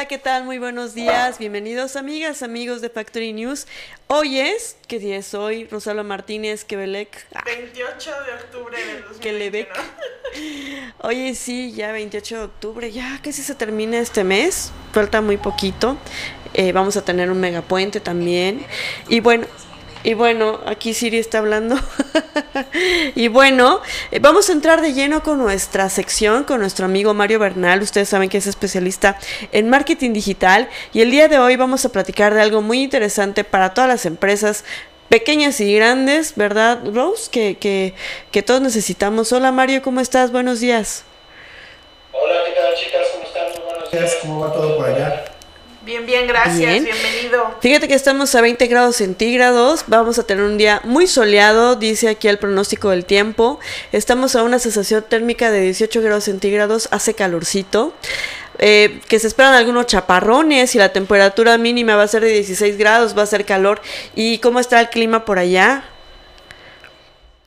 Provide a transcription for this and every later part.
Hola, ¿qué tal? Muy buenos días. Bienvenidos, amigas, amigos de Factory News. Hoy es, ¿qué día es hoy? Rosalba Martínez, Quebec. 28 de octubre del 2021. Oye, sí, ya 28 de octubre, ya casi se termina este mes. Falta muy poquito. Eh, vamos a tener un megapuente también. Y bueno, y bueno, aquí Siri está hablando. y bueno, eh, vamos a entrar de lleno con nuestra sección, con nuestro amigo Mario Bernal. Ustedes saben que es especialista en marketing digital. Y el día de hoy vamos a platicar de algo muy interesante para todas las empresas pequeñas y grandes, ¿verdad, Rose? Que, que, que todos necesitamos. Hola Mario, ¿cómo estás? Buenos días. Hola, ¿qué tal chicas? ¿Cómo están? buenos días. ¿Cómo va todo por allá? Bien, bien, gracias, bienvenido. Fíjate que estamos a 20 grados centígrados, vamos a tener un día muy soleado, dice aquí el pronóstico del tiempo. Estamos a una sensación térmica de 18 grados centígrados, hace calorcito. Eh, que se esperan algunos chaparrones y la temperatura mínima va a ser de 16 grados, va a ser calor. ¿Y cómo está el clima por allá?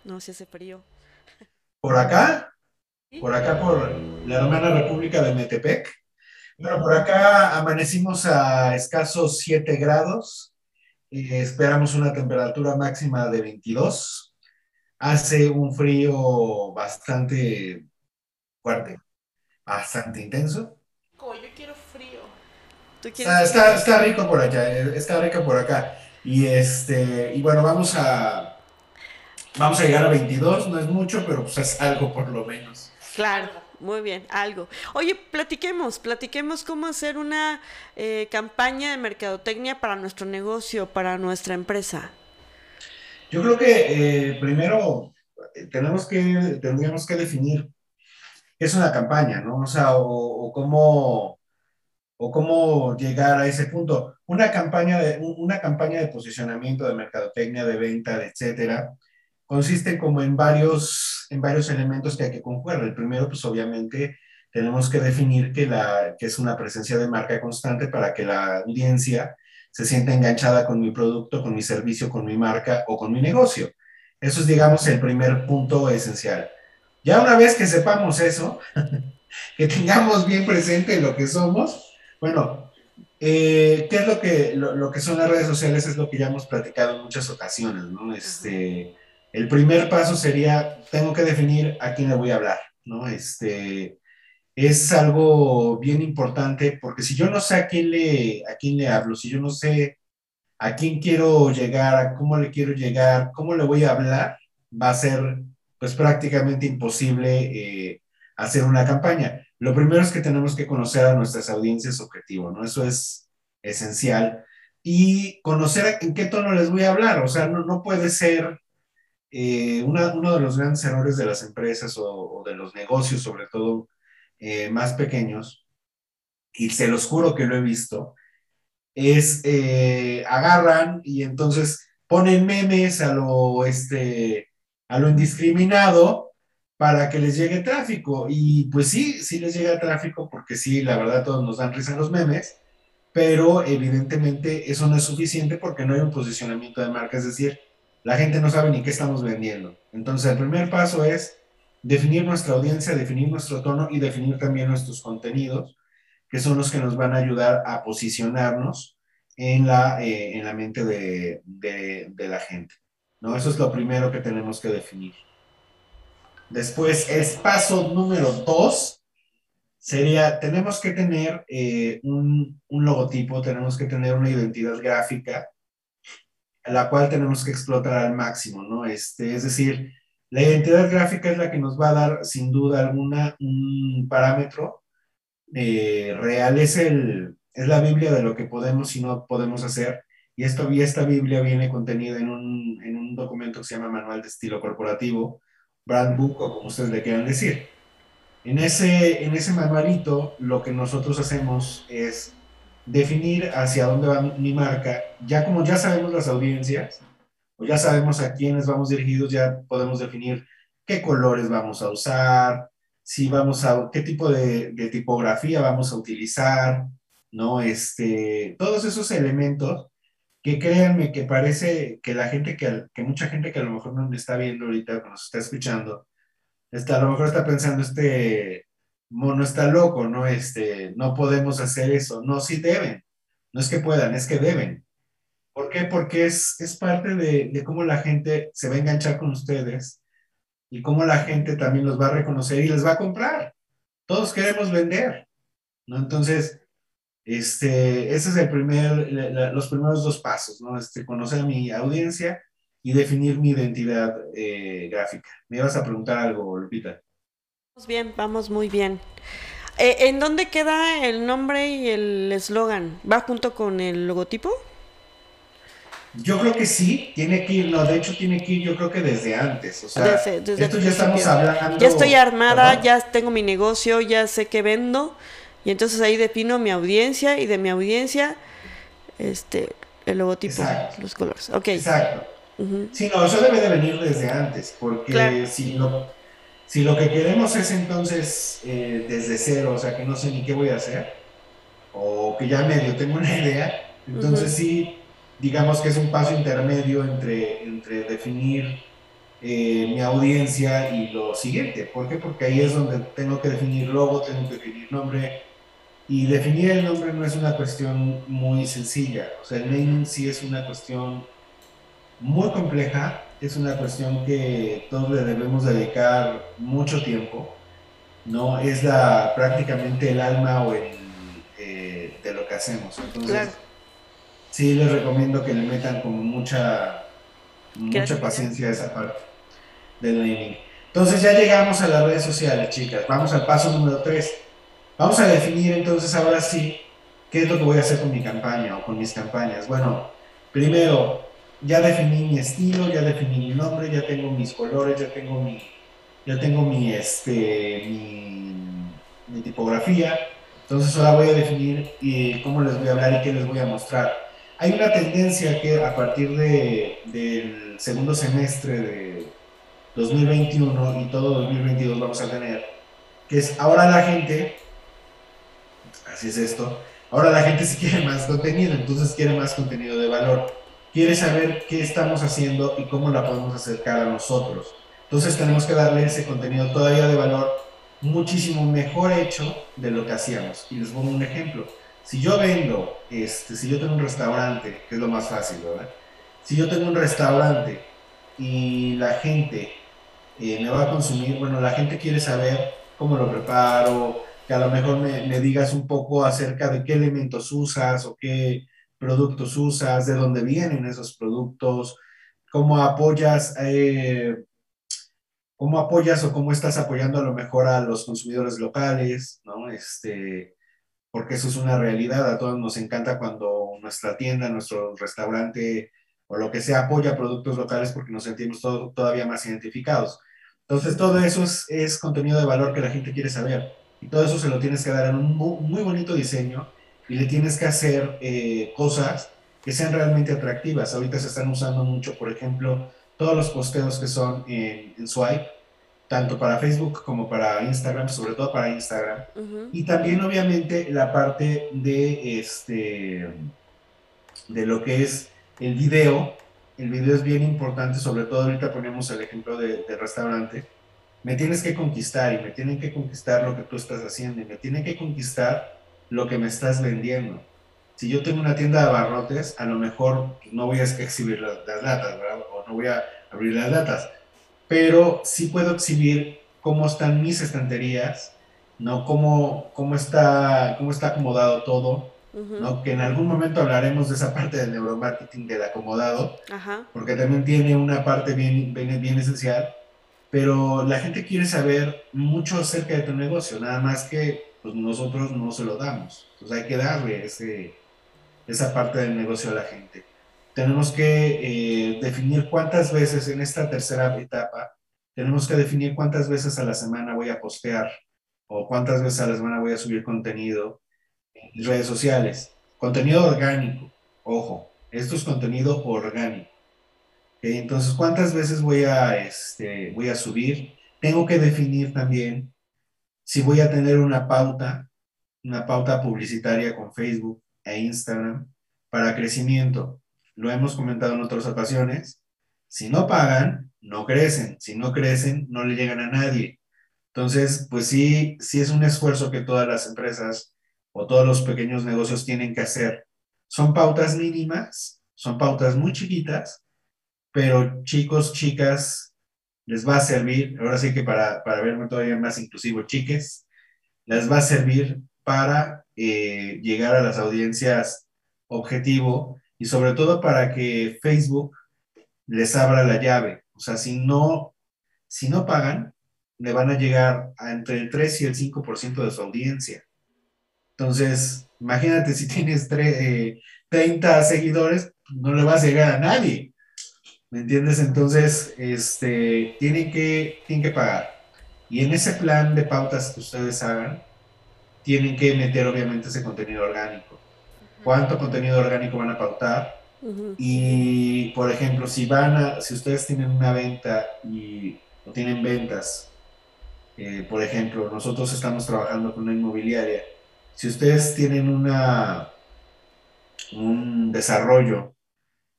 No, si hace frío. ¿Por acá? Por acá, por la hermana República de Metepec bueno, por acá amanecimos a escasos 7 grados. y esperamos una temperatura máxima de 22. Hace un frío bastante fuerte, bastante intenso. Yo quiero frío. está, está, rico por allá, eh, está rico por acá. Y este, y bueno, vamos a vamos a llegar a 22, no es mucho, pero pues es algo por lo menos. Claro. Muy bien, algo. Oye, platiquemos, platiquemos cómo hacer una eh, campaña de mercadotecnia para nuestro negocio, para nuestra empresa. Yo creo que eh, primero tenemos que, tendríamos que definir qué es una campaña, ¿no? O sea, o, cómo, o cómo llegar a ese punto. Una campaña de, una campaña de posicionamiento, de mercadotecnia, de venta, etcétera, consiste como en varios, en varios elementos que hay que conjugar. El primero, pues obviamente, tenemos que definir que, la, que es una presencia de marca constante para que la audiencia se sienta enganchada con mi producto, con mi servicio, con mi marca o con mi negocio. Eso es, digamos, el primer punto esencial. Ya una vez que sepamos eso, que tengamos bien presente lo que somos, bueno, eh, ¿qué es lo que, lo, que son las redes sociales? Es lo que ya hemos platicado en muchas ocasiones, ¿no? Este, el primer paso sería, tengo que definir a quién le voy a hablar, ¿no? Este, es algo bien importante porque si yo no sé a quién le, a quién le hablo, si yo no sé a quién quiero llegar, a cómo le quiero llegar, cómo le voy a hablar, va a ser pues prácticamente imposible eh, hacer una campaña. Lo primero es que tenemos que conocer a nuestras audiencias objetivo, ¿no? Eso es esencial. Y conocer en qué tono les voy a hablar, o sea, no, no puede ser eh, uno de los grandes errores de las empresas o, de los negocios, sobre todo eh, más pequeños, y se los juro que lo he visto, es eh, agarran y entonces ponen memes a lo, este, a lo indiscriminado para que les llegue tráfico. Y pues sí, sí les llega tráfico porque sí, la verdad todos nos dan risa los memes, pero evidentemente eso no es suficiente porque no hay un posicionamiento de marca, es decir, la gente no sabe ni qué estamos vendiendo. Entonces, el primer paso es definir nuestra audiencia, definir nuestro tono y definir también nuestros contenidos, que son los que nos van a ayudar a posicionarnos en la, eh, en la mente de, de, la gente. ¿no? Eso es lo primero que tenemos que definir. Después, es paso número dos, sería, tenemos que tener eh, un, un logotipo, tenemos que tener una identidad gráfica, la cual tenemos que explotar al máximo, ¿no? Este, es decir, la identidad gráfica es la que nos va a dar, sin duda alguna, un parámetro eh, real, es, el, es la Biblia de lo que podemos y no podemos hacer, y, esto, esta Biblia viene contenida en un, en un documento que se llama Manual de Estilo Corporativo, Brand Book o como ustedes le quieran decir. En ese, en ese manualito lo que nosotros hacemos es definir hacia dónde va mi marca. Ya como ya sabemos las audiencias, o ya sabemos a quiénes vamos dirigidos, ya podemos definir qué colores vamos a usar, si vamos a, qué tipo de, tipografía vamos a utilizar, ¿no? Este, todos esos elementos que créanme que parece que la gente, que, que mucha gente que a lo mejor no me está viendo ahorita, que nos está escuchando, está, a lo mejor está pensando, este mono está loco, ¿no? Este, no podemos hacer eso. No, sí deben. No es que puedan, es que deben. ¿Por qué? Porque es, es parte de, de cómo la gente se va a enganchar con ustedes y cómo la gente también los va a reconocer y les va a comprar. Todos queremos vender, ¿no? Entonces, este, ese es el primer, los primeros dos pasos, ¿no? Este, conocer a mi audiencia y definir mi identidad eh, gráfica. Me ibas a preguntar algo, Lupita. Vamos bien, vamos muy bien. Eh, ¿En dónde queda el nombre y el eslogan? ¿Va junto con el logotipo? Yo creo que sí, tiene que ir, no, de hecho tiene que ir yo creo que desde antes, o sea, esto ya estamos hablando. Ya estoy armada, ya tengo mi negocio, ya sé qué vendo, y entonces ahí defino mi audiencia y de mi audiencia, este, el logotipo, los colores. Ok. Exacto. Sí, no, eso debe de venir desde antes, porque si, lo, si lo que queremos es entonces eh, desde cero, o sea, que no sé ni qué voy a hacer, o que ya medio tengo una idea, entonces sí, digamos que es un paso intermedio entre, entre definir eh, mi audiencia y lo siguiente. ¿Por qué? Porque ahí es donde tengo que definir logo, tengo que definir nombre, y definir el nombre no es una cuestión muy sencilla. O sea, el naming sí es una cuestión muy compleja, es una cuestión que todos le debemos dedicar mucho tiempo. No es la, prácticamente el alma o el, eh, de lo que hacemos. Entonces, sí les recomiendo que le metan como mucha, mucha paciencia a esa parte del naming. Entonces ya llegamos a las redes sociales, chicas. Vamos al paso número 3 Vamos a definir entonces ahora sí qué es lo que voy a hacer con mi campaña o con mis campañas. Bueno, primero, ya definí mi estilo, ya definí mi nombre, ya tengo mis colores, ya tengo mi, ya tengo mi, este, mi, tipografía. Entonces ahora voy a definir y cómo les voy a hablar y qué les voy a mostrar. Hay una tendencia que a partir de, del segundo semestre de 2021 y todo 2022 vamos a tener, que es ahora la gente así es esto. Ahora la gente sí quiere más contenido, entonces quiere más contenido de valor. Quiere saber qué estamos haciendo y cómo la podemos acercar a nosotros. Entonces tenemos que darle ese contenido todavía de valor muchísimo mejor hecho de lo que hacíamos. Y les pongo un ejemplo. Si yo vendo, este, si yo tengo un restaurante, que es lo más fácil, ¿verdad? Si yo tengo un restaurante y la gente eh, me va a consumir, bueno, la gente quiere saber cómo lo preparo, que a lo mejor me, digas un poco acerca de qué elementos usas o qué productos usas, de dónde vienen esos productos, cómo apoyas, eh, cómo apoyas o cómo estás apoyando a lo mejor a los consumidores locales, ¿no? Este, porque eso es una realidad, a todos nos encanta cuando nuestra tienda, nuestro restaurante o lo que sea apoya productos locales porque nos sentimos todavía más identificados. Entonces, todo eso es, es contenido de valor que la gente quiere saber. Y todo eso se lo tienes que dar en un muy, bonito diseño y le tienes que hacer eh, cosas que sean realmente atractivas. Ahorita se están usando mucho, por ejemplo, todos los posteos que son en, Swipe, tanto para Facebook como para Instagram, sobre todo para Instagram. Y también, obviamente, la parte de, este, de lo que es el video. El video es bien importante, sobre todo ahorita ponemos el ejemplo de, de restaurante me tienes que conquistar y me tienen que conquistar lo que tú estás haciendo y me tienen que conquistar lo que me estás vendiendo. Si yo tengo una tienda de abarrotes, a lo mejor no voy a exhibir las, latas, ¿verdad? O no voy a abrir las latas, pero sí puedo exhibir cómo están mis estanterías, ¿no? Cómo, cómo, está, cómo está acomodado todo, ¿no? Que en algún momento hablaremos de esa parte del neuromarketing del acomodado, porque también tiene una parte bien, bien, bien esencial pero la gente quiere saber mucho acerca de tu negocio, nada más que pues, nosotros no se lo damos. Entonces hay que darle ese, esa parte del negocio a la gente. tenemos que eh, definir cuántas veces en esta tercera etapa, tenemos que definir cuántas veces a la semana voy a postear o cuántas veces a la semana voy a subir contenido en redes sociales. Contenido orgánico, ojo, esto es contenido orgánico. Entonces, ¿cuántas veces voy a, este, voy a subir? Tengo que definir también si voy a tener una pauta, una pauta publicitaria con Facebook e Instagram para crecimiento. Lo hemos comentado en otras ocasiones. Si no pagan, no crecen. Si no crecen, no le llegan a nadie. Entonces, pues sí, sí es un esfuerzo que todas las empresas o todos los pequeños negocios tienen que hacer. Son pautas mínimas, son pautas muy chiquitas, pero chicos, chicas, les va a servir, ahora sí que para, para verme todavía más inclusivo, chiques, les va a servir para eh, llegar a las audiencias objetivo y sobre todo para que Facebook les abra la llave. O sea, si no, si no pagan, le van a llegar a entre el 3 y el 5% de su audiencia. Entonces, imagínate si tienes 30 eh, seguidores, no le vas a llegar a nadie. ¿Me entiendes? Entonces, este, tienen, que, tienen que pagar. Y en ese plan de pautas que ustedes hagan, tienen que meter obviamente ese contenido orgánico. ¿Cuánto contenido orgánico van a pautar? Y, por ejemplo, si van a, si ustedes tienen una venta y o tienen ventas, eh, por ejemplo, nosotros estamos trabajando con una inmobiliaria. Si ustedes tienen una, un desarrollo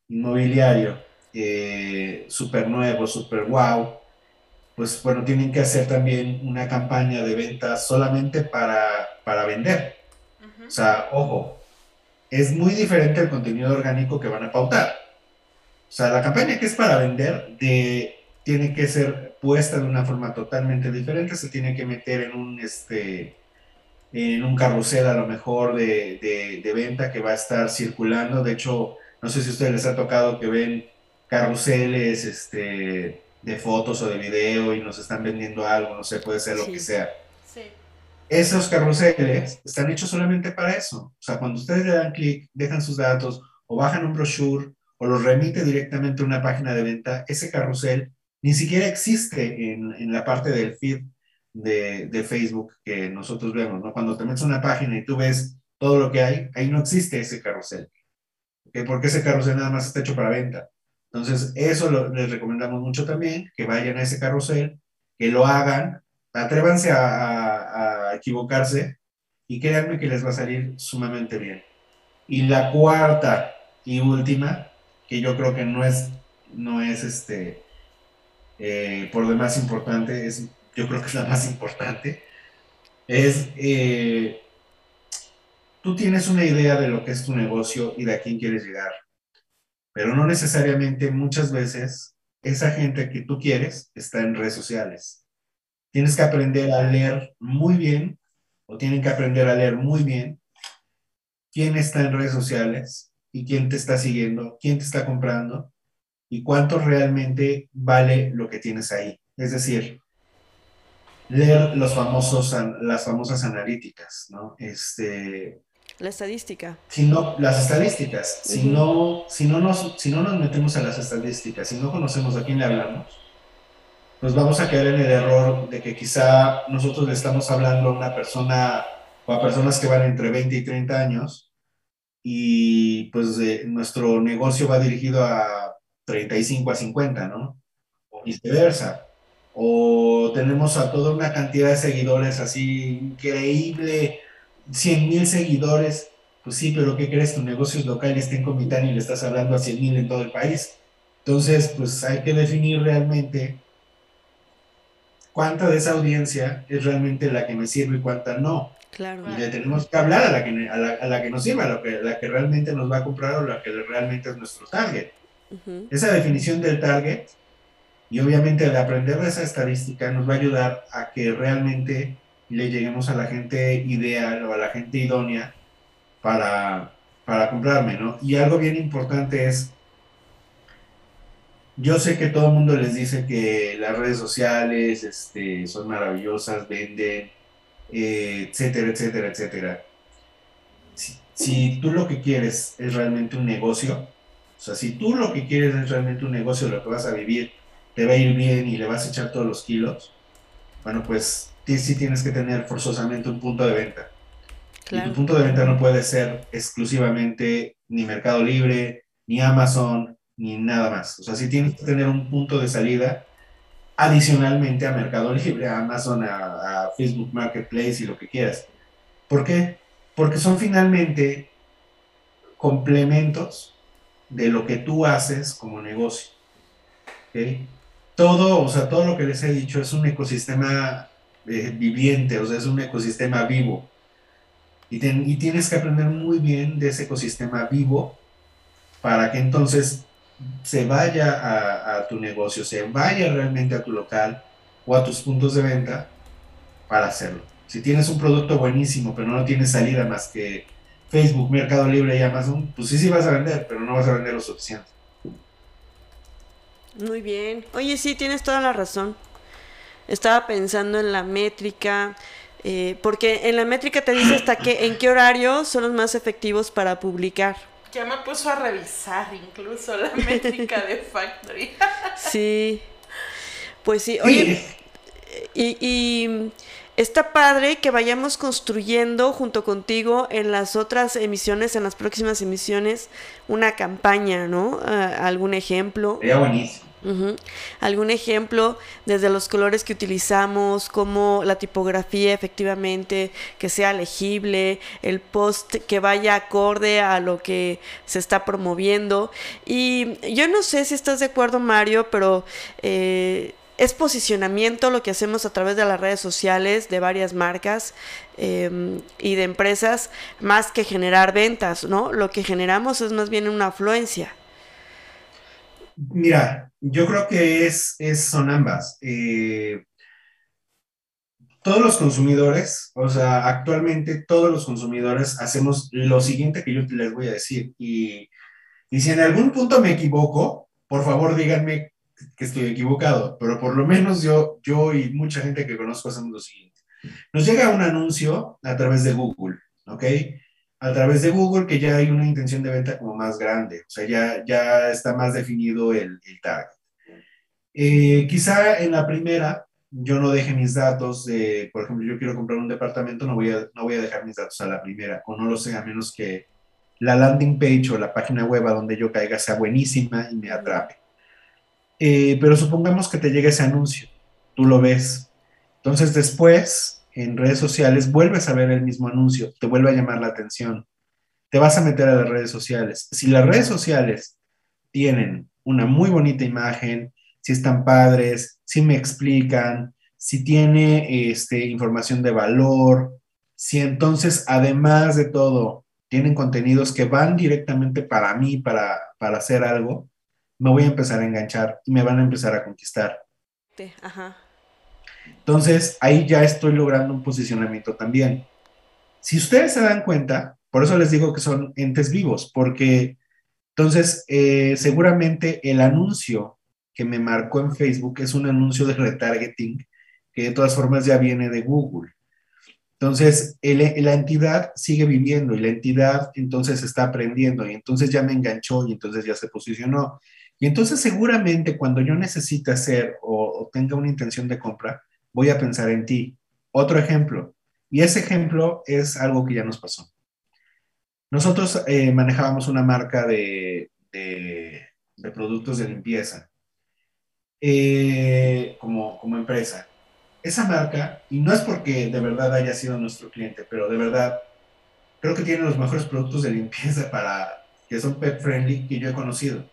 inmobiliario eh, súper nuevo, súper wow, pues bueno, tienen que hacer también una campaña de ventas solamente para, para vender. O sea, ojo, es muy diferente el contenido orgánico que van a pautar. O sea, la campaña que es para vender de, tiene que ser puesta de una forma totalmente diferente, se tiene que meter en un, este, en un carrusel a lo mejor de, de, de venta que va a estar circulando. De hecho, no sé si a ustedes les ha tocado que ven carruseles, este, de fotos o de video y nos están vendiendo algo, no sé, puede ser lo que sea. Sí. Esos carruseles están hechos solamente para eso. O sea, cuando ustedes le dan clic, dejan sus datos o bajan un brochure o los remite directamente a una página de venta, ese carrusel ni siquiera existe en, en la parte del feed de, de, Facebook que nosotros vemos, ¿no? Cuando te metes a una página y tú ves todo lo que hay, ahí no existe ese carrusel. Porque ese carrusel nada más está hecho para venta. Entonces, eso les recomendamos mucho también, que vayan a ese carrusel, que lo hagan, atrévanse a, equivocarse y créanme que les va a salir sumamente bien. Y la cuarta y última, que yo creo que no es, no es este, eh, por demás importante, es, yo creo que es la más importante, es, eh, tú tienes una idea de lo que es tu negocio y de a quién quieres llegar pero no necesariamente muchas veces esa gente que tú quieres está en redes sociales. Tienes que aprender a leer muy bien, o tienen que aprender a leer muy bien quién está en redes sociales y quién te está siguiendo, quién te está comprando y cuánto realmente vale lo que tienes ahí. Es decir, leer los famosos, las famosas analíticas, ¿no? Este, la estadística. Si no, las estadísticas. Si, no, si, no nos, si no nos metemos a las estadísticas, si no conocemos a quién le hablamos, pues vamos a caer en el error de que quizá nosotros le estamos hablando a una persona o a personas que van entre 20 y 30 años y pues nuestro negocio va dirigido a 35 a 50, ¿no? O viceversa. O tenemos a toda una cantidad de seguidores así increíble 100 mil seguidores, pues sí, pero ¿qué crees? Tu negocio es local y está en Comitán y le estás hablando a 100 mil en todo el país. Entonces, pues hay que definir realmente cuánta de esa audiencia es realmente la que me sirve y cuánta no. Claro. Y le tenemos que hablar a la que, a la, que nos sirva, a la que, la que realmente nos va a comprar o la que realmente es nuestro target. Esa definición del target y obviamente el aprender de esa estadística nos va a ayudar a que realmente le lleguemos a la gente ideal o a la gente idónea para, para comprarme, ¿no? Y algo bien importante es, yo sé que todo el mundo les dice que las redes sociales este, son maravillosas, venden, eh, etcétera, etcétera, etcétera. Si, si, tú lo que quieres es realmente un negocio, O sea, si tú lo que quieres es realmente un negocio, lo que vas a vivir, te va a ir bien y le vas a echar todos los kilos, bueno, pues sí tienes que tener forzosamente un punto de venta. Y tu punto de venta no puede ser exclusivamente ni Mercado Libre, ni Amazon, ni nada más. O sea, sí tienes que tener un punto de salida adicionalmente a Mercado Libre, a Amazon, a, a Facebook Marketplace y lo que quieras. ¿Por qué? Porque son finalmente complementos de lo que tú haces como negocio. ¿okay? Todo, o sea, todo lo que les he dicho es un ecosistema eh, viviente, o sea, es un ecosistema vivo. Y, tienes que aprender muy bien de ese ecosistema vivo para que entonces se vaya a, a, tu negocio, se vaya realmente a tu local o a tus puntos de venta para hacerlo. Si tienes un producto buenísimo, pero no tienes salida más que Facebook, Mercado Libre y Amazon, pues sí, sí vas a vender, pero no vas a vender lo suficiente. Muy bien. Oye, sí, tienes toda la razón. Estaba pensando en la métrica, eh, porque en la métrica te dice hasta que, en qué horario son los más efectivos para publicar. Ya me puso a revisar incluso la métrica de Factory. sí. Pues sí. Oye, y, y está padre que vayamos construyendo junto contigo en las otras emisiones, en las próximas emisiones, una campaña, ¿no? Uh, algún ejemplo. Sería buenísimo. Uh-huh. Algún ejemplo desde los colores que utilizamos, como la tipografía efectivamente, que sea legible, el post que vaya acorde a lo que se está promoviendo. Y yo no sé si estás de acuerdo, Mario, pero eh, es posicionamiento lo que hacemos a través de las redes sociales de varias marcas eh, y de empresas, más que generar ventas, ¿no? Lo que generamos es más bien una afluencia. Mira, yo creo que es, es son ambas. Eh, todos los consumidores, o sea, actualmente todos los consumidores hacemos lo siguiente que yo les voy a decir. Y, y si en algún punto me equivoco, por favor díganme que estoy equivocado, pero por lo menos yo, yo y mucha gente que conozco hacemos lo siguiente. Nos llega un anuncio a través de Google, ¿ok? A través de Google que ya hay una intención de venta como más grande, o sea, ya, ya está más definido el, el target. Eh, quizá en la primera yo no deje mis datos de, por ejemplo, yo quiero comprar un departamento, no voy a, no voy a dejar mis datos a la primera, o no lo sé, a menos que la landing page o la página web a donde yo caiga sea buenísima y me atrape. Eh, pero supongamos que te llega ese anuncio, tú lo ves. Entonces después, en redes sociales, vuelves a ver el mismo anuncio, te vuelve a llamar la atención. Te vas a meter a las redes sociales. Si las redes sociales tienen una muy bonita imagen, si están padres, si me explican, si tiene este, información de valor, si entonces, además de todo, tienen contenidos que van directamente para mí, para, para hacer algo, me voy a empezar a enganchar y me van a empezar a conquistar. Ajá. Entonces, ahí ya estoy logrando un posicionamiento también. Si ustedes se dan cuenta, por eso les digo que son entes vivos, porque entonces eh, seguramente el anuncio que me marcó en Facebook es un anuncio de retargeting que de todas formas ya viene de Google. Entonces, el, la entidad sigue viviendo y la entidad entonces está aprendiendo y entonces ya me enganchó y entonces ya se posicionó. Y entonces seguramente cuando yo necesite hacer o, o, tenga una intención de compra, voy a pensar en ti. Otro ejemplo, y ese ejemplo es algo que ya nos pasó. Nosotros eh, manejábamos una marca de, de, productos de limpieza eh, como, como empresa. Esa marca, y no es porque de verdad haya sido nuestro cliente, pero de verdad creo que tiene los mejores productos de limpieza para que son pet friendly que yo he conocido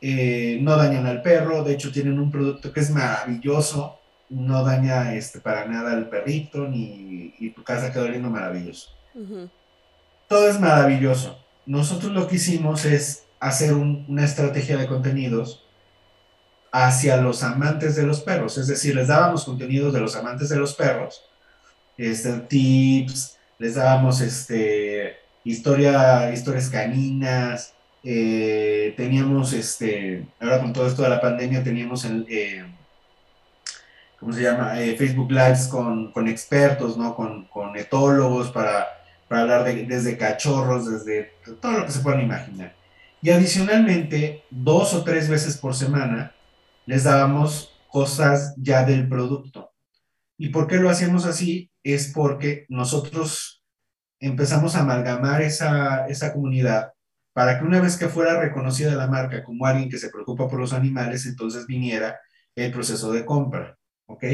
eh, no dañan al perro, de hecho tienen un producto que es maravilloso, no daña este, para nada al perrito, ni y tu casa queda oliendo maravilloso. Uh -huh. Todo es maravilloso. Nosotros lo que hicimos es hacer un, una estrategia de contenidos hacia los amantes de los perros, es decir, les dábamos contenidos de los amantes de los perros, este, tips, les dábamos este, historia, historias caninas, eh, teníamos, este, ahora con todo esto de la pandemia, teníamos el, eh, ¿cómo se llama? Eh, Facebook Lives con, con, expertos, ¿no? Con, con etólogos para, para hablar de, desde cachorros, desde todo lo que se puedan imaginar. Y adicionalmente, dos o tres veces por semana, les dábamos cosas ya del producto. ¿Y por qué lo hacíamos así? Es porque nosotros empezamos a amalgamar esa, esa comunidad para que una vez que fuera reconocida la marca como alguien que se preocupa por los animales, entonces viniera el proceso de compra, ¿ok?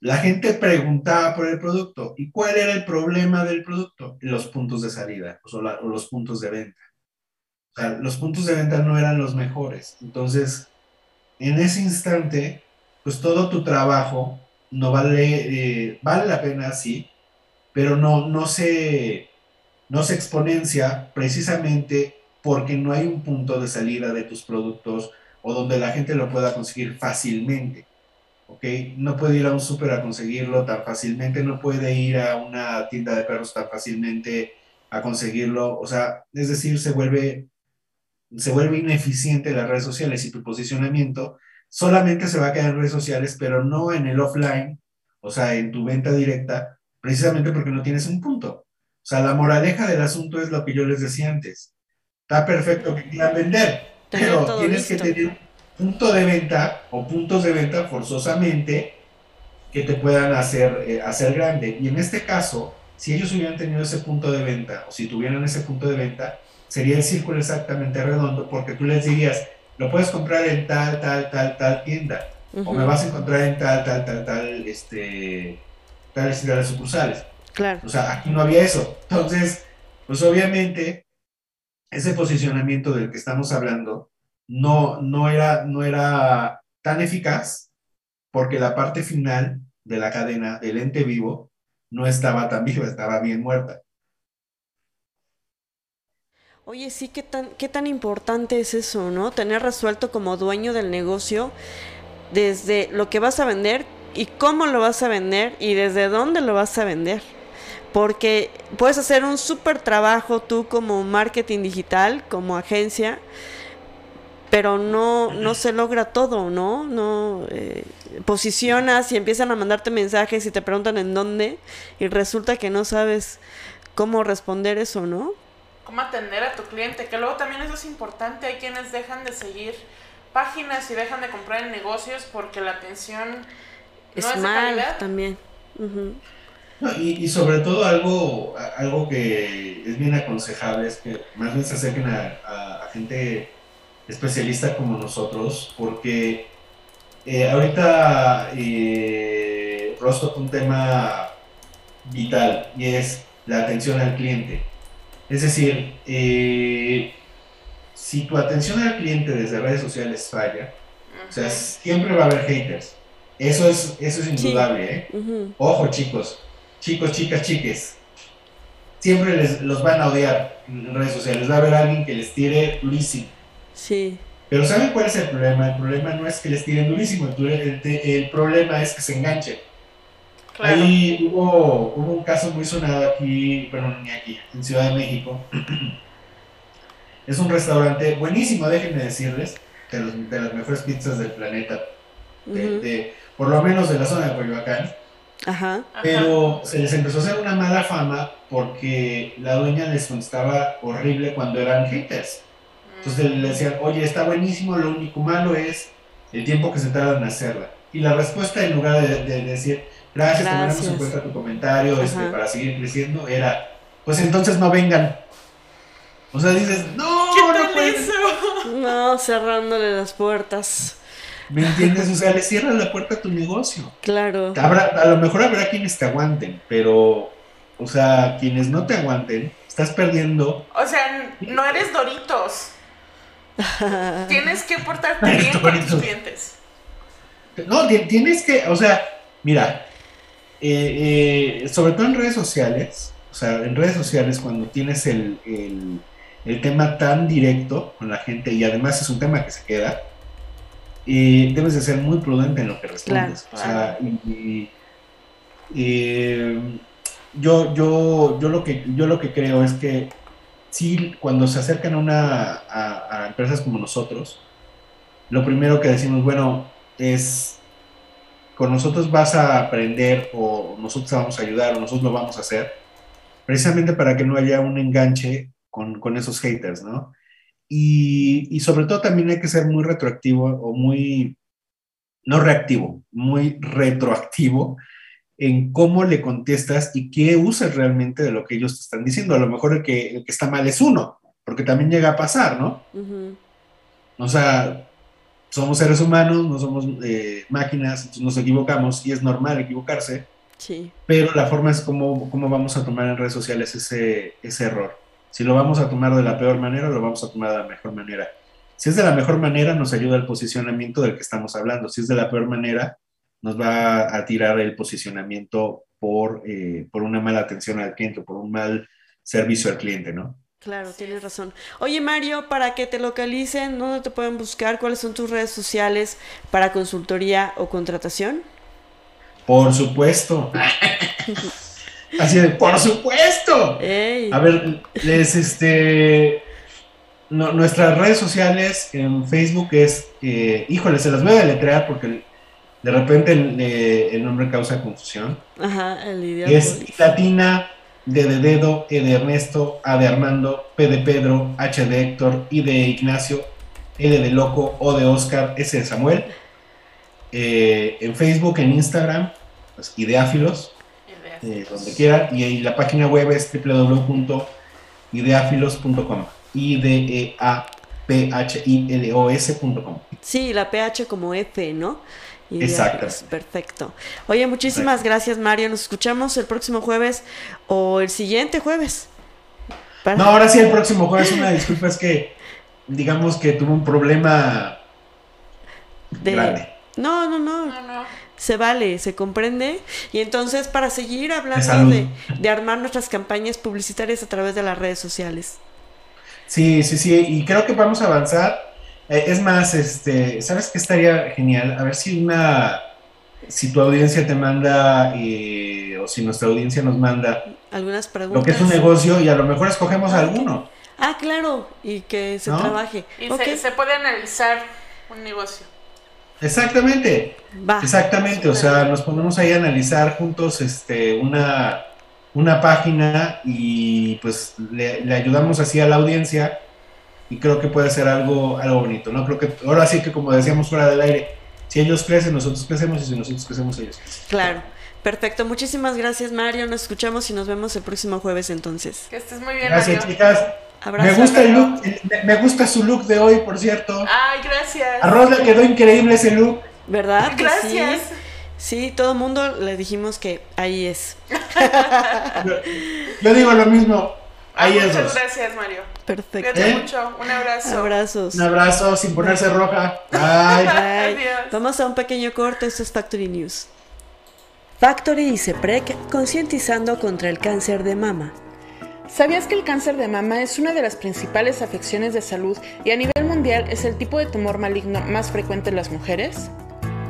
La gente preguntaba por el producto. ¿Y cuál era el problema del producto? Los puntos de salida o, los puntos de venta. O sea, los puntos de venta no eran los mejores. Entonces, en ese instante, pues todo tu trabajo no vale, eh, vale la pena, sí, pero no, no se no se exponencia precisamente porque no hay un punto de salida de tus productos o donde la gente lo pueda conseguir fácilmente. ¿Ok? No puede ir a un súper a conseguirlo tan fácilmente, no puede ir a una tienda de perros tan fácilmente a conseguirlo. O sea, es decir, se vuelve, se vuelve ineficiente las redes sociales y tu posicionamiento solamente se va a quedar en redes sociales, pero no en el offline, o sea, en tu venta directa, precisamente porque no tienes un punto. O sea, la moraleja del asunto es lo que yo les decía antes. Está perfecto que quieran vender, pero tienes que tener un punto de venta o puntos de venta forzosamente que te puedan hacer, eh, hacer grande. Y en este caso, si ellos hubieran tenido ese punto de venta o si tuvieran ese punto de venta, sería el círculo exactamente redondo porque tú les dirías, lo puedes comprar en tal, tal, tal, tal tienda. O me vas a encontrar en tal, tal, tal, tal, este, tales sucursales. Claro. O sea, aquí no había eso. Entonces, pues obviamente, ese posicionamiento del que estamos hablando no, no, era, no era tan eficaz porque la parte final de la cadena del ente vivo no estaba tan viva, estaba bien muerta. Oye, sí, ¿qué tan, qué tan importante es eso, ¿no? Tener resuelto como dueño del negocio desde lo que vas a vender y cómo lo vas a vender y desde dónde lo vas a vender porque puedes hacer un súper trabajo tú como marketing digital, como agencia, pero no, no se logra todo, ¿no? No eh, posicionas y empiezan a mandarte mensajes y te preguntan en dónde y resulta que no sabes cómo responder eso, ¿no? Cómo atender a tu cliente, que luego también eso es importante, hay quienes dejan de seguir páginas y dejan de comprar en negocios porque la atención es, no es mal también. Y, sobre todo algo, algo que es bien aconsejable es que más bien se acerquen a, gente especialista como nosotros, porque eh, ahorita eh, Rosto un tema vital y es la atención al cliente. Es decir, eh, si tu atención al cliente desde redes sociales falla, o sea, siempre va a haber haters. Eso es, eso es indudable, ¿eh? Ojo, chicos, chicos, chicas, chiques, siempre les, los van a odiar en redes sociales. Va a haber alguien que les tire durísimo. Sí. Pero ¿saben cuál es el problema? El problema no es que les tiren durísimo, el, problema es que se enganchen. Ahí hubo, un caso muy sonado aquí, pero ni aquí, en Ciudad de México. es un restaurante buenísimo, déjenme decirles, de, las mejores pizzas del planeta, por lo menos de la zona de Coyoacán. Ajá. Pero se les empezó a hacer una mala fama porque la dueña les contestaba horrible cuando eran haters. Entonces le decían, oye, está buenísimo, lo único malo es el tiempo que se tardan en hacerla. Y la respuesta, en lugar de, decir, gracias, tomaremos en cuenta tu comentario este, para seguir creciendo, era, pues entonces no vengan. O sea, dices, no, no No, cerrándole las puertas. ¿Me entiendes? O sea, le cierras la puerta a tu negocio. Claro. a lo mejor habrá quienes te aguanten, pero, o sea, quienes no te aguanten, estás perdiendo. O sea, no eres Doritos. tienes que portarte bien con tus clientes. No, tienes que, o sea, mira, eh, eh, sobre todo en redes sociales, o sea, en redes sociales cuando tienes el, el, el tema tan directo con la gente y además es un tema que se queda, y debes de ser muy prudente en lo que respondes. O sea, y, yo, yo, yo, lo que, yo lo que creo es que sí, cuando se acercan a, una, a, empresas como nosotros, lo primero que decimos, bueno, es con nosotros vas a aprender o nosotros vamos a ayudar o nosotros lo vamos a hacer, precisamente para que no haya un enganche con, con esos haters, ¿no? y, sobre todo también hay que ser muy retroactivo o muy, no reactivo, muy retroactivo en cómo le contestas y qué usas realmente de lo que ellos te están diciendo. A lo mejor el que, el que está mal es uno, porque también llega a pasar, ¿no? O sea, somos seres humanos, no somos eh, máquinas, nos equivocamos y es normal equivocarse. Sí. Pero la forma es cómo, cómo vamos a tomar en redes sociales ese, ese error. Si lo vamos a tomar de la peor manera, lo vamos a tomar de la mejor manera. Si es de la mejor manera, nos ayuda el posicionamiento del que estamos hablando. Si es de la peor manera, nos va a tirar el posicionamiento por, eh, por una mala atención al cliente, por un mal servicio al cliente, ¿no? Claro, tienes razón. Oye, Mario, para que te localicen, ¿dónde te pueden buscar? ¿Cuáles son tus redes sociales para consultoría o contratación? Por supuesto. Así de, por supuesto. A ver, les este. nuestras redes sociales en Facebook es, eh, híjole, se las voy a deletrear porque de repente el, nombre causa confusión. Ajá, el idioma. Es latina, D de dedo, E de Ernesto, A de Armando, P de Pedro, H de Héctor, I de Ignacio, L de Loco, O de Oscar, S de Samuel. Eh, en Facebook, en Instagram, pues, Ideáfilos, eh, donde quiera. Y, la página web es www.ideafilos.com. I D E A P H I L O S.com. Sí, la PH como F, ¿no? Exacto. Perfecto. Oye, muchísimas gracias, Mario. Nos escuchamos el próximo jueves o el siguiente jueves. No, ahora sí, el próximo jueves. Una disculpa, es que digamos que tuvo un problema grande. No, no, no. no, no se vale, se comprende. Y entonces para seguir hablando de, de, armar nuestras campañas publicitarias a través de las redes sociales. Sí, sí, sí, y creo que vamos a avanzar. Eh, es más, este, ¿sabes qué estaría genial? A ver si una, si tu audiencia te manda, eh, o si nuestra audiencia nos manda algunas preguntas. Lo que es un negocio y a lo mejor escogemos alguno. Ah, claro, y que se trabaje. Y se puede analizar un negocio. Exactamente. Exactamente. O sea, nos ponemos ahí a analizar juntos este, una, una página y pues le, ayudamos así a la audiencia y creo que puede ser algo, algo bonito, ¿no? Creo que ahora sí que como decíamos fuera del aire, si ellos crecen, nosotros crecemos y si nosotros crecemos, ellos crecen. Claro. Perfecto, muchísimas gracias Mario, nos escuchamos y nos vemos el próximo jueves entonces. Que estés muy bien. Gracias chicas me gusta el look, me gusta su look de hoy, por cierto. Ay, gracias. A Rosa le quedó increíble ese look. ¿Verdad? Gracias. Sí? todo el mundo le dijimos que ahí es. yo, digo lo mismo. Ahí es. Muchas gracias, Mario. Perfecto. Cuídate ¿Eh? mucho. Un abrazo. Abrazos. Un abrazo sin ponerse roja. Bye. Vamos a un pequeño corte. Esto es Factory News. Factory y CEPREC concientizando contra el cáncer de mama. ¿Sabías que el cáncer de mama es una de las principales afecciones de salud y a nivel mundial es el tipo de tumor maligno más frecuente en las mujeres?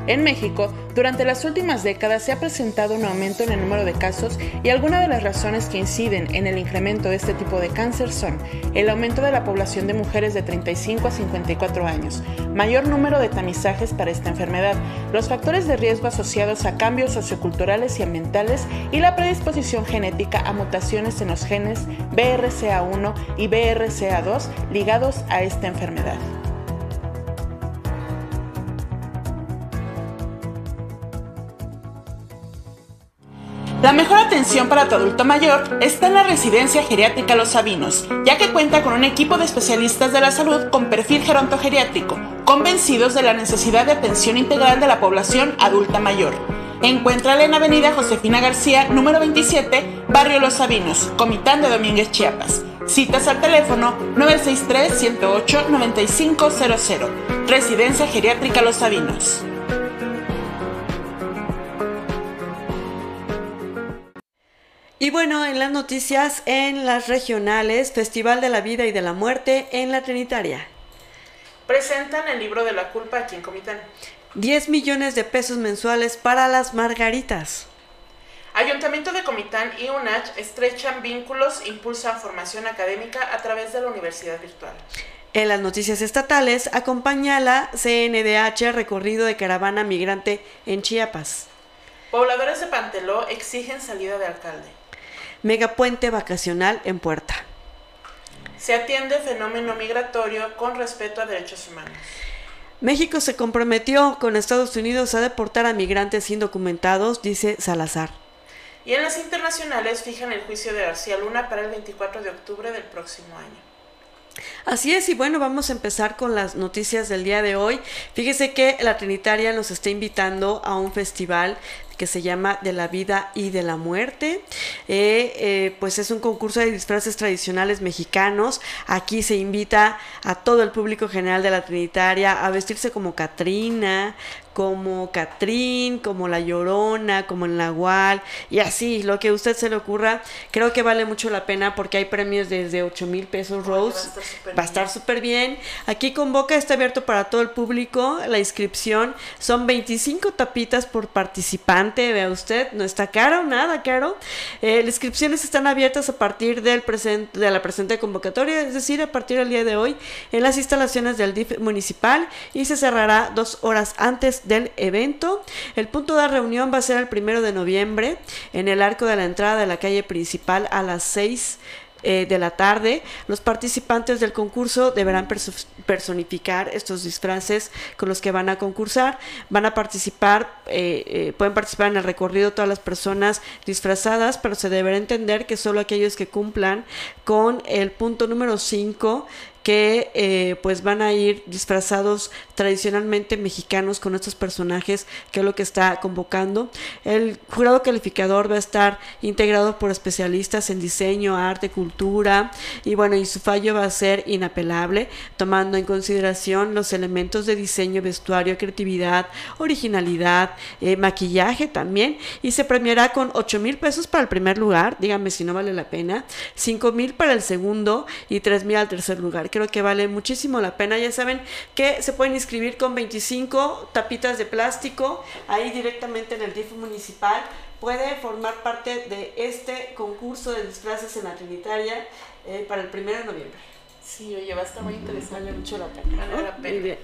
En México, durante las últimas décadas se ha presentado un aumento en el número de casos y algunas de las razones que inciden en el incremento de este tipo de cáncer son el aumento de la población de mujeres de 35 a 54 años, mayor número de tamizajes para esta enfermedad, los factores de riesgo asociados a cambios socioculturales y ambientales y la predisposición genética a mutaciones en los genes BRCA1 y BRCA2 ligados a esta enfermedad. La mejor atención para tu adulto mayor está en la residencia geriátrica Los Sabinos, ya que cuenta con un equipo de especialistas de la salud con perfil gerontogeriátrico, convencidos de la necesidad de atención integral de la población adulta mayor. Encuéntrala en Avenida Josefina García, número 27, Barrio Los Sabinos, Comitán de Domínguez, Chiapas. Citas al teléfono 963-108-9500. Residencia Geriátrica Los Sabinos. Y bueno, en las noticias, en las regionales, Festival de la Vida y de la Muerte en la Trinitaria. Presentan el libro de la culpa aquí en Comitán. 10 millones de pesos mensuales para las margaritas. Ayuntamiento de Comitán y UNACH estrechan vínculos, impulsan formación académica a través de la universidad virtual. En las noticias estatales, acompaña la CNDH recorrido de caravana migrante en Chiapas. Pobladores de Panteló exigen salida de alcalde. Megapuente vacacional en Puerta. Se atiende fenómeno migratorio con respeto a derechos humanos. México se comprometió con Estados Unidos a deportar a migrantes indocumentados, dice Salazar. Y en las internacionales fijan el juicio de García Luna para el 24 de octubre del próximo año. Así es, y bueno, vamos a empezar con las noticias del día de hoy. Fíjese que la Trinitaria nos está invitando a un festival que se llama De la vida y de la muerte. Eh, eh, pues es un concurso de disfraces tradicionales mexicanos. Aquí se invita a todo el público general de la Trinitaria a vestirse como Catrina, como Catrín, como La Llorona, como el Nahual, y así, lo que a usted se le ocurra. Creo que vale mucho la pena porque hay premios desde 8 mil pesos Rose. Va a estar súper bien. Aquí convoca, está abierto para todo el público. La inscripción son 25 tapitas por participante. Vea usted, no está caro, nada caro. Eh, las inscripciones están abiertas a partir del presente, de la presente convocatoria, es decir, a partir del día de hoy, en las instalaciones del DIF municipal y se cerrará dos horas antes del evento. El punto de reunión va a ser el primero de noviembre en el arco de la entrada de la calle principal a las 6 eh, de la tarde. Los participantes del concurso deberán personificar estos disfraces con los que van a concursar. Van a participar, eh, eh, pueden participar en el recorrido todas las personas disfrazadas, pero se deberá entender que solo aquellos que cumplan con el punto número 5 que eh, pues van a ir disfrazados tradicionalmente mexicanos con estos personajes que es lo que está convocando. El jurado calificador va a estar integrado por especialistas en diseño, arte, cultura y bueno, y su fallo va a ser inapelable, tomando en consideración los elementos de diseño, vestuario, creatividad, originalidad, eh, maquillaje también y se premiará con 8 mil pesos para el primer lugar, dígame si no vale la pena, 5 mil para el segundo y 3 mil al tercer lugar creo que vale muchísimo la pena. Ya saben que se pueden inscribir con 25 tapitas de plástico ahí directamente en el DIF municipal. Puede formar parte de este concurso de disfraces en la Trinitaria eh, para el 1 de noviembre. Sí, oye, va a estar muy interesante. Vale mucho la pena. Vale la pena.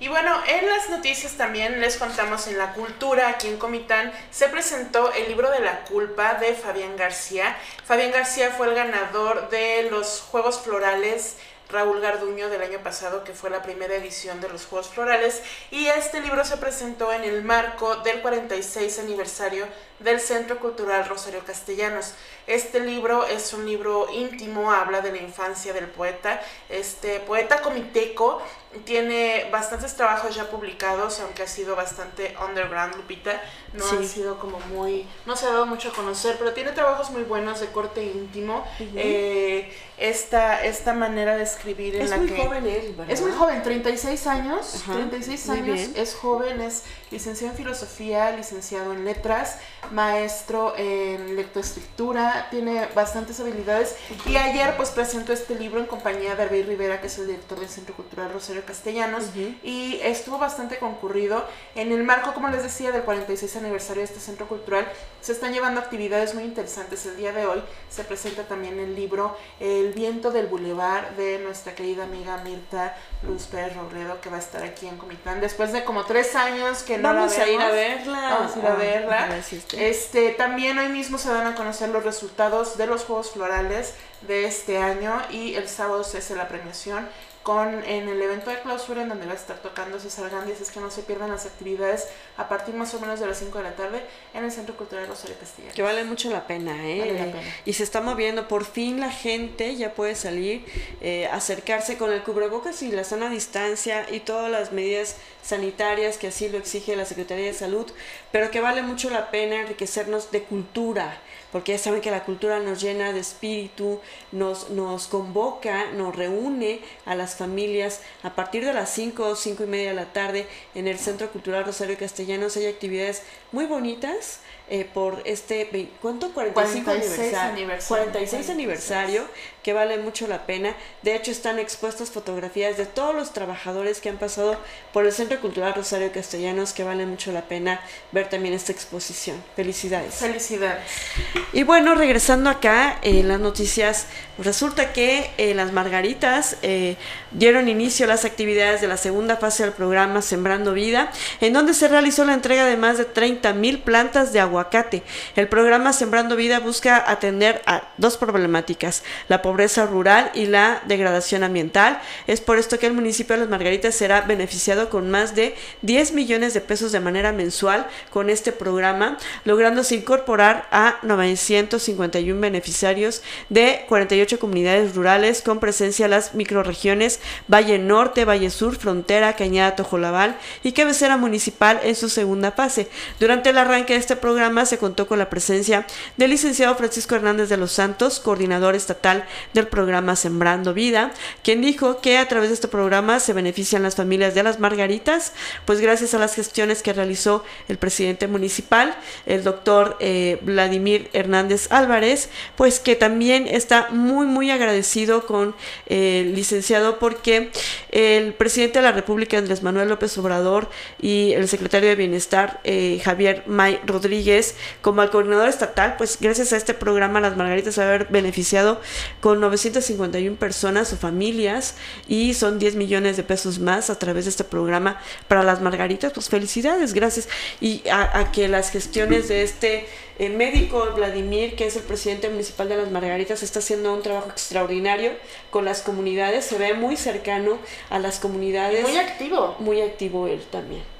Y bueno, en las noticias también les contamos en la cultura, aquí en Comitán, se presentó el libro de la culpa de Fabián García. Fabián García fue el ganador de los Juegos Florales Raúl Garduño del año pasado, que fue la primera edición de los Juegos Florales, y este libro se presentó en el marco del 46 aniversario del Centro Cultural Rosario Castellanos. Este libro es un libro íntimo, habla de la infancia del poeta, este poeta comiteco, tiene bastantes trabajos ya publicados, aunque ha sido bastante underground, Lupita, no ha sido como muy, no se ha dado mucho a conocer, pero tiene trabajos muy buenos de corte íntimo. Eh, esta, esta manera de escribir en es la muy que... joven él, ¿verdad? Es muy joven, 36 años, Ajá, 36 muy años, es joven, es licenciado en filosofía, licenciado en letras, maestro en lectoescritura, tiene bastantes habilidades y ayer pues presentó este libro en compañía de Arbey Rivera, que es el director del Centro Cultural Rosario Castellanos y estuvo bastante concurrido. En el marco, como les decía, del 46 aniversario de este centro cultural, se están llevando actividades muy interesantes. El día de hoy se presenta también el libro El viento del bulevar de nuestra querida amiga Mirta Luz Pérez Robledo, que va a estar aquí en Comitán después de como tres años que no Vamos la a ir a vemos. verla. Vamos a ir a Ah, verla. sí. Este, también hoy mismo se van a conocer los resultados de los Juegos Florales de este año y el sábado se hace la premiación con en el evento de clausura en donde va a estar tocando César Gandhi, es que no se pierdan las actividades a partir más o menos de las 5 de la tarde en el Centro Cultural Rosario Castellano. Que vale mucho la pena, ¿eh? Vale la pena. Y se está moviendo. Por fin la gente ya puede salir, eh, acercarse con el cubrebocas y la sana distancia y todas las medidas sanitarias que así lo exige la Secretaría de Salud, pero que vale mucho la pena enriquecernos de cultura, porque ya saben que la cultura nos llena de espíritu, nos, nos convoca, nos reúne a las familias a partir de las 5 o 5 y media de la tarde en el Centro Cultural Rosario Castellanos hay actividades muy bonitas eh, por este, ¿cuánto? 45 46 aniversario. aniversario. 46 aniversario, que vale mucho la pena. De hecho, están expuestas fotografías de todos los trabajadores que han pasado por el Centro Cultural Rosario Castellanos, que vale mucho la pena ver también esta exposición. Felicidades. Felicidades. Y bueno, regresando acá en las noticias, resulta que eh, las Margaritas eh, dieron inicio a las actividades de la segunda fase del programa Sembrando Vida, en donde se realizó la entrega de más de 30 mil plantas de aguacate. El programa Sembrando Vida busca atender a dos problemáticas, la pobreza rural y la degradación ambiental. Es por esto que el municipio de Las Margaritas será beneficiado con más de 10 millones de pesos de manera mensual con este programa, lográndose incorporar a 951 beneficiarios de 48 comunidades rurales con presencia en las microregiones Valle Norte, Valle Sur, Frontera, Cañada, Tojolabal y cabecera municipal en su segunda fase. Durante el arranque de este programa se contó con la presencia del licenciado Francisco Hernández de los Santos, coordinador estatal del programa Sembrando Vida, quien dijo que a través de este programa se benefician las familias de las Margaritas, pues gracias a las gestiones que realizó el presidente municipal, el doctor eh, Vladimir Hernández Álvarez, pues que también está muy, muy agradecido con el licenciado porque el presidente de la República, Andrés Manuel López Obrador, y el secretario de Bienestar, eh, Javier May Rodríguez, como al coordinador estatal, pues gracias a este programa Las Margaritas a haber beneficiado con 951 personas o familias y son 10 millones de pesos más a través de este programa para las Margaritas. Pues felicidades, gracias. Y a que las gestiones de este el médico Vladimir, que es el presidente municipal de Las Margaritas, está haciendo un trabajo extraordinario con las comunidades, se ve muy cercano a las comunidades. muy activo. Muy activo él también.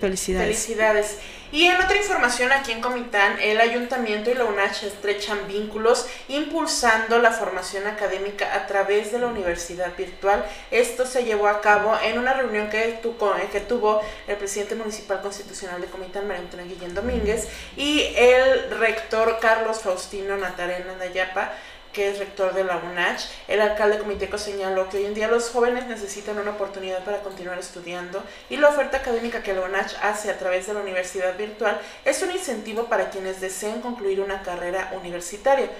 Felicidades. Felicidades. Y en otra información, aquí en Comitán, el ayuntamiento y la UNACH estrechan vínculos impulsando la formación académica a través de la universidad virtual. Esto se llevó a cabo en una reunión que, que tuvo el presidente municipal constitucional de Comitán, María Antonia Guillén Domínguez, y el rector Carlos Faustino Natarena Nayapa que es rector de la UNACH, el alcalde comiteco señaló que hoy en día los jóvenes necesitan una oportunidad para continuar estudiando y la oferta académica que la UNACH hace a través de la universidad virtual es un incentivo para quienes deseen concluir una carrera universitaria.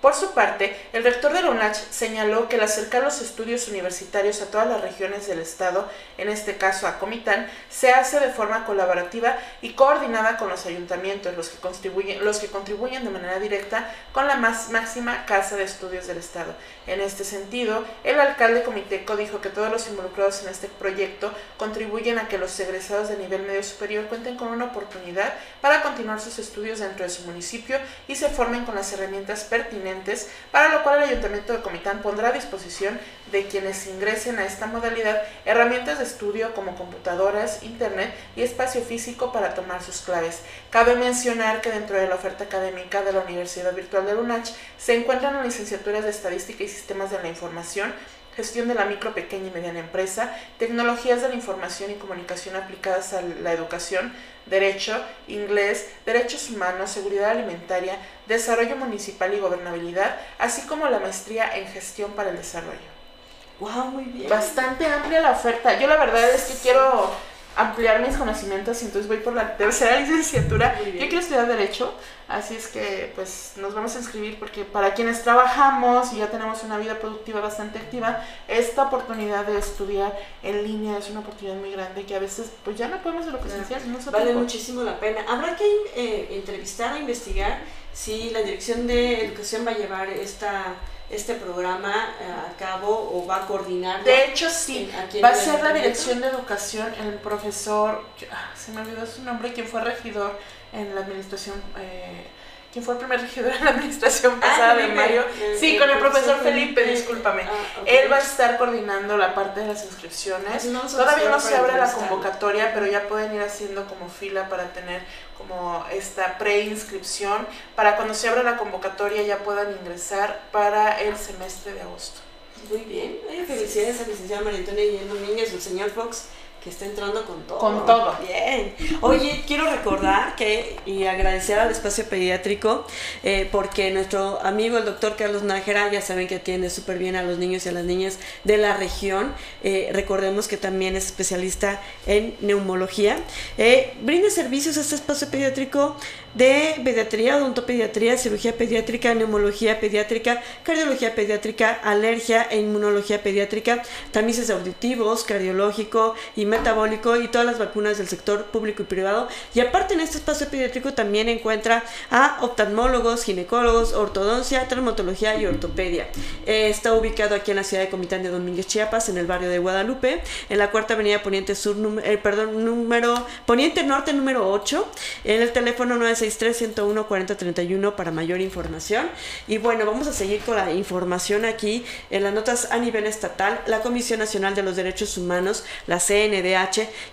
Por su parte, el rector de la UNACH señaló que el acercar los estudios universitarios a todas las regiones del Estado, en este caso a Comitán, se hace de forma colaborativa y coordinada con los ayuntamientos, los que contribuyen, los que contribuyen de manera directa con la más máxima Casa de Estudios del Estado. En este sentido, el alcalde comiteco dijo que todos los involucrados en este proyecto contribuyen a que los egresados de nivel medio superior cuenten con una oportunidad para continuar sus estudios dentro de su municipio y se formen con las herramientas pertinentes para lo cual el Ayuntamiento de Comitán pondrá a disposición de quienes ingresen a esta modalidad herramientas de estudio como computadoras, internet y espacio físico para tomar sus claves. Cabe mencionar que dentro de la oferta académica de la Universidad Virtual de UNACH se encuentran licenciaturas de Estadística y Sistemas de la Información, gestión de la micro, pequeña y mediana empresa, tecnologías de la información y comunicación aplicadas a la educación, derecho, inglés, derechos humanos, seguridad alimentaria, desarrollo municipal y gobernabilidad, así como la maestría en gestión para el desarrollo. Wow, muy bien. Bastante amplia la oferta. Yo la verdad es que quiero ampliar mis conocimientos y entonces voy por la tercera licenciatura. Yo quiero estudiar Derecho, así es que pues nos vamos a inscribir porque para quienes trabajamos y ya tenemos una vida productiva bastante activa, esta oportunidad de estudiar en línea es una oportunidad muy grande que a veces pues ya no podemos de lo presencial. No vale muchísimo la pena. Habrá que eh, entrevistar o investigar si la Dirección de Educación va a llevar esta este programa eh, a cabo o va a coordinar. De hecho, sí, va a ser la Dirección de Educación, el profesor, ah, se me olvidó su nombre, quien fue regidor en la administración. Eh, ¿Quién fue el primer regidor en la administración ah, pasada de Mario? sí, con el profesor Felipe, discúlpame. Ah, Él va a estar coordinando la parte de las inscripciones. Todavía no se abre la convocatoria, pero ya pueden ir haciendo como fila para tener como esta preinscripción, para cuando se abra la convocatoria ya puedan ingresar para el semestre de agosto. Muy bien, felicidades a la licenciada María Antonia Domínguez, el señor Fox que está entrando con todo. Con todo. Bien. Oye, quiero recordar que y agradecer al espacio pediátrico eh, porque nuestro amigo el doctor Carlos Nájera, ya saben que atiende súper bien a los niños y a las niñas de la región. Eh, recordemos que también es especialista en neumología. Eh, brinda servicios a este espacio pediátrico de pediatría, odontopediatría, cirugía pediátrica, neumología pediátrica, cardiología pediátrica, alergia e inmunología pediátrica, tamices auditivos, cardiológico y metabólico y todas las vacunas del sector público y privado. Y aparte en este espacio pediátrico también encuentra a oftalmólogos, ginecólogos, ortodoncia, traumatología y ortopedia. Eh, está ubicado aquí en la ciudad de Comitán de Domínguez, Chiapas, en el barrio de Guadalupe, en la cuarta avenida Poniente Sur, eh, perdón, número Poniente Norte número 8, en el teléfono 963 101 4031 para mayor información. Y bueno, vamos a seguir con la información aquí en las notas a nivel estatal. La Comisión Nacional de los Derechos Humanos, la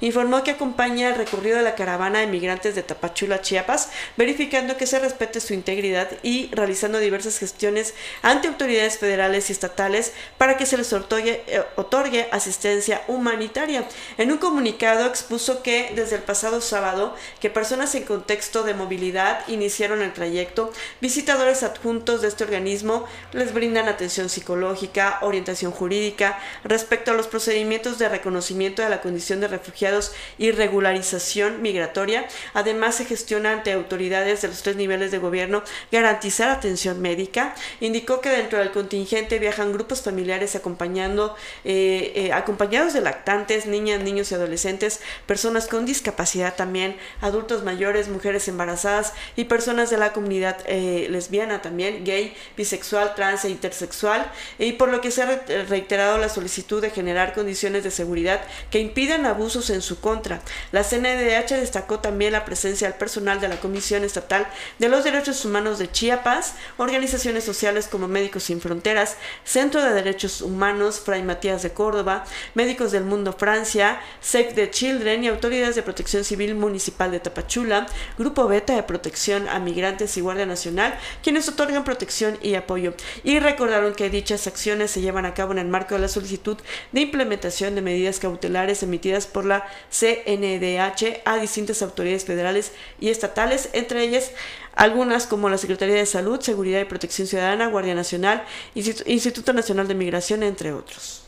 Informó que acompaña el recorrido de la caravana de migrantes de Tapachula, Chiapas, verificando que se respete su integridad y realizando diversas gestiones ante autoridades federales y estatales para que se les otorgue, eh, otorgue asistencia humanitaria. En un comunicado expuso que desde el pasado sábado que personas en contexto de movilidad iniciaron el trayecto, visitadores adjuntos de este organismo les brindan atención psicológica, orientación jurídica respecto a los procedimientos de reconocimiento de la condición de refugiados y regularización migratoria. Además, se gestiona ante autoridades de los tres niveles de gobierno garantizar atención médica. Indicó que dentro del contingente viajan grupos familiares acompañando, eh, eh, acompañados de lactantes, niñas, niños y adolescentes, personas con discapacidad también, adultos mayores, mujeres embarazadas y personas de la comunidad eh, lesbiana también, gay, bisexual, trans e intersexual, y por lo que se ha reiterado la solicitud de generar condiciones de seguridad que impidan abusos en su contra. La CNDH destacó también la presencia del personal de la Comisión Estatal de los Derechos Humanos de Chiapas, organizaciones sociales como Médicos Sin Fronteras, Centro de Derechos Humanos, Fray Matías de Córdoba, Médicos del Mundo Francia, SEC de Children y autoridades de protección civil municipal de Tapachula, Grupo Beta de Protección a Migrantes y Guardia Nacional, quienes otorgan protección y apoyo. Y recordaron que dichas acciones se llevan a cabo en el marco de la solicitud de implementación de medidas cautelares emitidas por la CNDH a distintas autoridades federales y estatales, entre ellas algunas como la Secretaría de Salud, Seguridad y Protección Ciudadana, Guardia Nacional, Instituto Nacional de Migración, entre otros.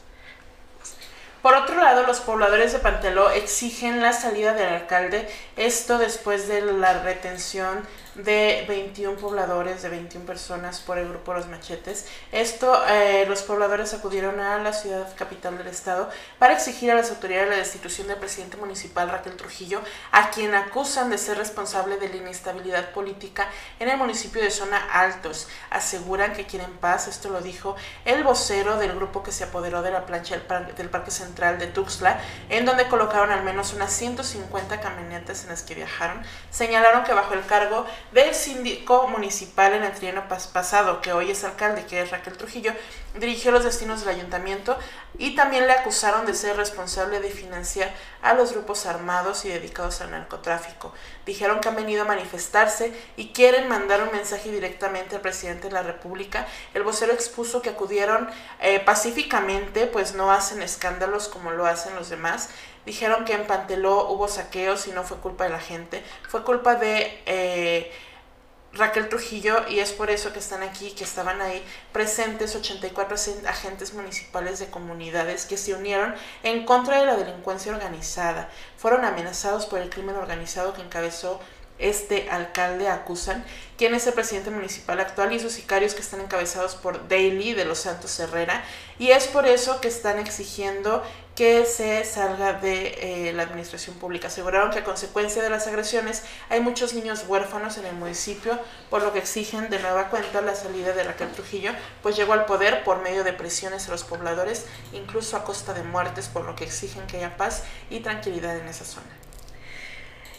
Por otro lado, los pobladores de Panteló exigen la salida del alcalde, esto después de la retención de 21 pobladores, de 21 personas por el grupo Los Machetes. Esto, eh, los pobladores acudieron a la ciudad capital del estado para exigir a las autoridades la destitución del presidente municipal Raquel Trujillo, a quien acusan de ser responsable de la inestabilidad política en el municipio de Zona Altos. Aseguran que quieren paz, esto lo dijo el vocero del grupo que se apoderó de la plancha del Parque Central de Tuxtla, en donde colocaron al menos unas 150 camionetas en las que viajaron. Señalaron que bajo el cargo del síndico municipal en el trienio pasado, que hoy es alcalde, que es Raquel Trujillo, dirigió los destinos del ayuntamiento y también le acusaron de ser responsable de financiar a los grupos armados y dedicados al narcotráfico. Dijeron que han venido a manifestarse y quieren mandar un mensaje directamente al presidente de la República. El vocero expuso que acudieron eh, pacíficamente, pues no hacen escándalos como lo hacen los demás Dijeron que en Panteló hubo saqueos y no fue culpa de la gente, fue culpa de eh, Raquel Trujillo y es por eso que están aquí, que estaban ahí presentes 84 agentes municipales de comunidades que se unieron en contra de la delincuencia organizada. Fueron amenazados por el crimen organizado que encabezó este alcalde acusan, quien es el presidente municipal actual y sus sicarios que están encabezados por Daily de los Santos Herrera, y es por eso que están exigiendo que se salga de eh, la administración pública. Aseguraron que a consecuencia de las agresiones hay muchos niños huérfanos en el municipio, por lo que exigen de nueva cuenta la salida de Raquel Trujillo, pues llegó al poder por medio de presiones a los pobladores, incluso a costa de muertes, por lo que exigen que haya paz y tranquilidad en esa zona.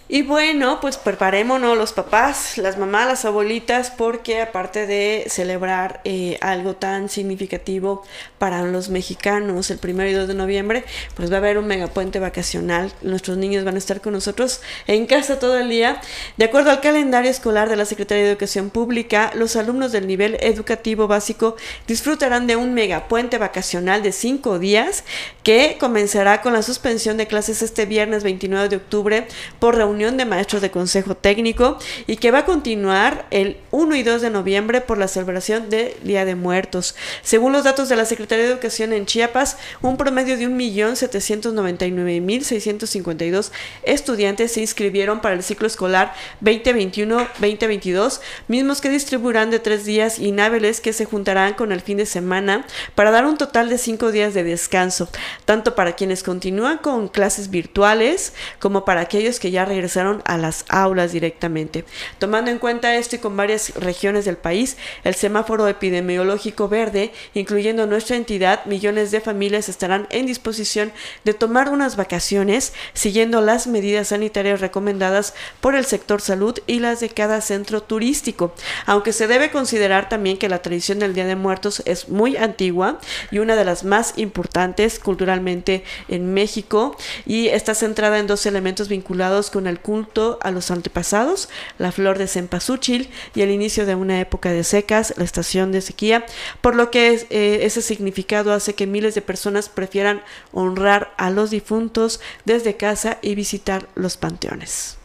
Y bueno, pues preparémonos los papás, las mamás, las abuelitas, porque aparte de celebrar eh, algo tan significativo para los mexicanos el primero y 2 de noviembre, pues va a haber un megapuente vacacional. Nuestros niños van a estar con nosotros en casa todo el día. De acuerdo al calendario escolar de la Secretaría de Educación Pública, los alumnos del nivel educativo básico disfrutarán de un megapuente vacacional de cinco días que comenzará con la suspensión de clases este viernes 29 de octubre por reunión reunión de maestros de Consejo Técnico y que va a continuar el 1 y 2 de noviembre por la celebración del Día de Muertos. Según los datos de la Secretaría de Educación en Chiapas, un promedio de 1.799.652 estudiantes se inscribieron para el ciclo escolar 2021-2022, mismos que distribuirán de tres días inhábiles que se juntarán con el fin de semana para dar un total de cinco días de descanso, tanto para quienes continúan con clases virtuales como para aquellos que ya regresaron a las aulas directamente. Tomando en cuenta esto y con varias regiones del país, el semáforo epidemiológico verde, incluyendo nuestra entidad, millones de familias estarán en disposición de tomar unas vacaciones siguiendo las medidas sanitarias recomendadas por el sector salud y las de cada centro turístico, aunque se debe considerar también que la tradición del Día de Muertos es muy antigua y una de las más importantes culturalmente en México y está centrada en dos elementos vinculados con el culto a los antepasados, la flor de cempasúchil y el inicio de una época de secas, la estación de sequía, por lo que eh, ese significado hace que miles de personas prefieran honrar a los difuntos desde casa y visitar los panteones.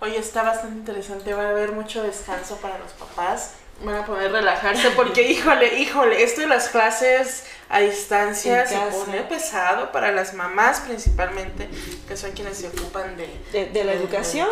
Oye, está bastante interesante, va a haber mucho descanso para los papás, van a poder relajarse porque, híjole, híjole, esto de las clases a distancia se pone pesado para las mamás principalmente, que son quienes se ocupan de, de, la, educación.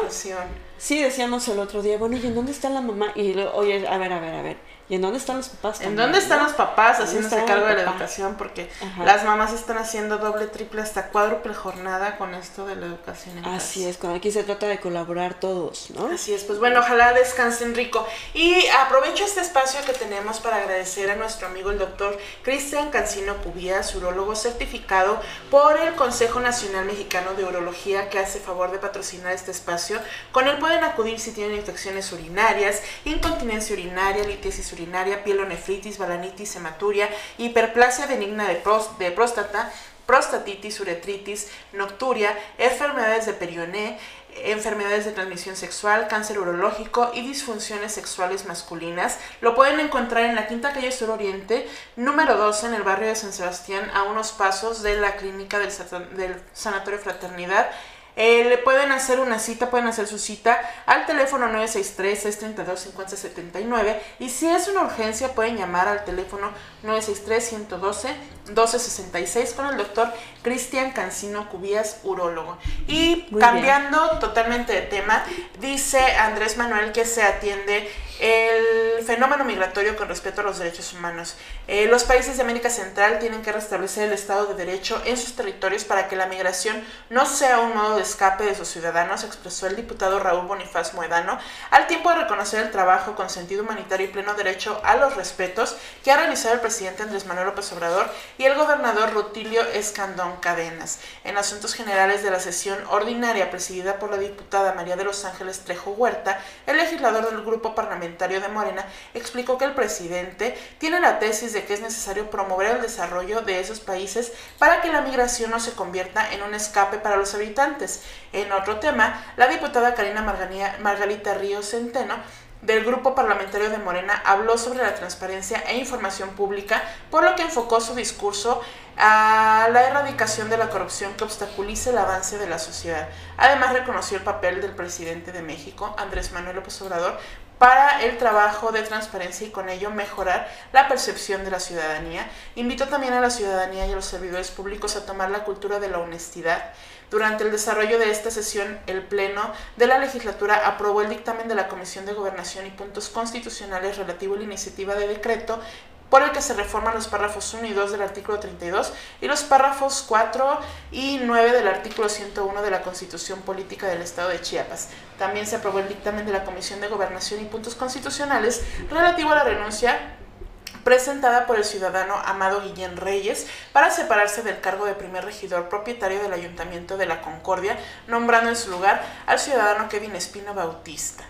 Sí, decíamos el otro día, bueno, ¿y en dónde está la mamá? Y oye, a ver, a ver, a ver ¿Y en dónde están los papás? ¿En dónde están los papás haciéndose cargo de la educación? Porque las mamás están haciendo doble, triple, hasta cuádruple jornada con esto de la educación. Así es, cuando aquí se trata de colaborar todos, ¿no? Así es, pues bueno, ojalá descansen rico. Y aprovecho este espacio que tenemos para agradecer a nuestro amigo el doctor Cristian Cancino Cubías, urólogo certificado por el Consejo Nacional Mexicano de Urología, que hace favor de patrocinar este espacio. Con él pueden acudir si tienen infecciones urinarias, incontinencia urinaria, litiasis urinaria, pielonefritis, balanitis, hematuria, hiperplasia benigna de, de próstata, prostatitis, uretritis, nocturia, enfermedades de perioné, enfermedades de transmisión sexual, cáncer urológico y disfunciones sexuales masculinas. Lo pueden encontrar en la Quinta Calle Sur Oriente, número 12, en el barrio de San Sebastián, a unos pasos de la clínica del, del Sanatorio Fraternidad eh, le pueden hacer una cita, pueden hacer su cita al teléfono 963-632-5079 y si es una urgencia pueden llamar al teléfono 963-112-1266 con el doctor Cristian Cancino Cubías, urólogo. Y cambiando totalmente de tema, dice Andrés Manuel que se atiende el fenómeno migratorio con respecto a los derechos humanos. Eh, los países de América Central tienen que restablecer el Estado de Derecho en sus territorios para que la migración no sea un modo de escape de sus ciudadanos, expresó el diputado Raúl Bonifaz Moedano, al tiempo de reconocer el trabajo con sentido humanitario y pleno derecho a los respetos que ha realizado el presidente Andrés Manuel López Obrador y el gobernador Rutilio Escandón Cadenas. En asuntos generales de la sesión ordinaria presidida por la diputada María de los Ángeles Trejo Huerta, el legislador del grupo parlamentario de Morena, explicó que el presidente tiene la tesis de que es necesario promover el desarrollo de esos países para que la migración no se convierta en un escape para los habitantes. En otro tema, la diputada Karina Margarita Ríos Centeno del Grupo Parlamentario de Morena habló sobre la transparencia e información pública, por lo que enfocó su discurso a la erradicación de la corrupción que obstaculice el avance de la sociedad. Además, reconoció el papel del presidente de México, Andrés Manuel López Obrador, para el trabajo de transparencia y con ello mejorar la percepción de la ciudadanía. Invitó también a la ciudadanía y a los servidores públicos a tomar la cultura de la honestidad. Durante el desarrollo de esta sesión, el Pleno de la legislatura aprobó el dictamen de la Comisión de Gobernación y Puntos Constitucionales relativo a la iniciativa de decreto por el que se reforman los párrafos 1 y 2 del artículo 32 y los párrafos 4 y 9 del artículo 101 de la Constitución Política del Estado de Chiapas. También se aprobó el dictamen de la Comisión de Gobernación y Puntos Constitucionales relativo a la renuncia presentada por el ciudadano Amado Guillén Reyes para separarse del cargo de primer regidor propietario del Ayuntamiento de la Concordia, nombrando en su lugar al ciudadano Kevin Espino Bautista.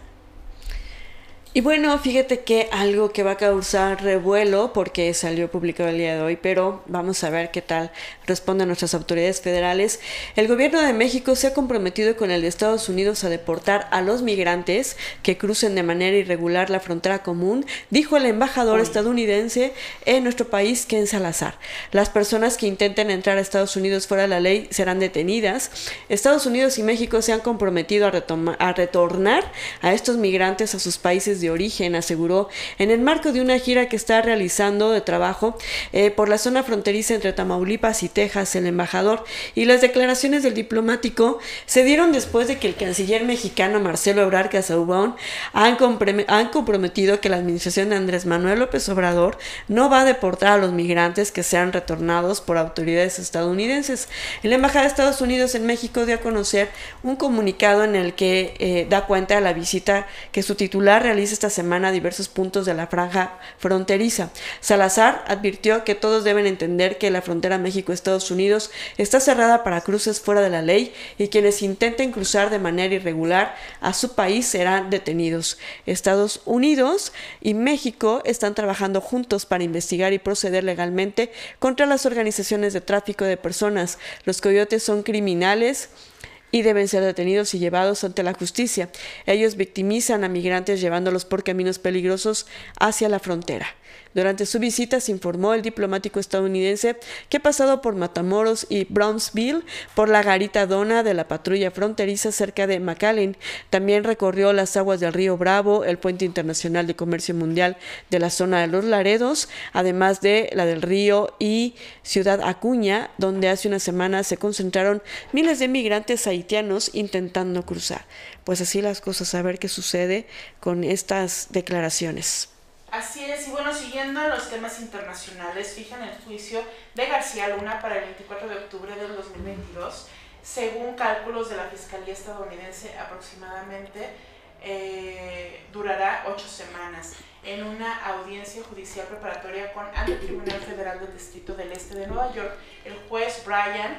Y bueno, fíjate que algo que va a causar revuelo porque salió publicado el día de hoy, pero vamos a ver qué tal responden nuestras autoridades federales. El gobierno de México se ha comprometido con el de Estados Unidos a deportar a los migrantes que crucen de manera irregular la frontera común, dijo el embajador estadounidense en nuestro país, Ken Salazar. Las personas que intenten entrar a Estados Unidos fuera de la ley serán detenidas. Estados Unidos y México se han comprometido a, a retornar a estos migrantes a sus países de origen, aseguró en el marco de una gira que está realizando de trabajo eh, por la zona fronteriza entre Tamaulipas y Texas, el embajador, y las declaraciones del diplomático se dieron después de que el canciller mexicano Marcelo Ebrard Casaubon han, han comprometido que la administración de Andrés Manuel López Obrador no va a deportar a los migrantes que sean retornados por autoridades estadounidenses. La Embajada de Estados Unidos en México dio a conocer un comunicado en el que eh, da cuenta de la visita que su titular realiza esta semana a diversos puntos de la franja fronteriza. Salazar advirtió que todos deben entender que la frontera México-Estados Unidos está cerrada para cruces fuera de la ley y quienes intenten cruzar de manera irregular a su país serán detenidos. Estados Unidos y México están trabajando juntos para investigar y proceder legalmente contra las organizaciones de tráfico de personas. Los coyotes son criminales y deben ser detenidos y llevados ante la justicia. Ellos victimizan a migrantes llevándolos por caminos peligrosos hacia la frontera. Durante su visita se informó el diplomático estadounidense que pasado por Matamoros y Brownsville por la garita dona de la patrulla fronteriza cerca de McAllen. También recorrió las aguas del río Bravo, el puente internacional de comercio mundial de la zona de los Laredos, además de la del río y Ciudad Acuña, donde hace una semana se concentraron miles de migrantes haitianos intentando cruzar. Pues así las cosas, a ver qué sucede con estas declaraciones. Así es, y bueno, siguiendo los temas internacionales, fijan el juicio de García Luna para el 24 de octubre del 2022. Según cálculos de la Fiscalía estadounidense, aproximadamente eh, durará ocho semanas en una audiencia judicial preparatoria con ante el Tribunal Federal del Distrito del Este de Nueva York. El juez Brian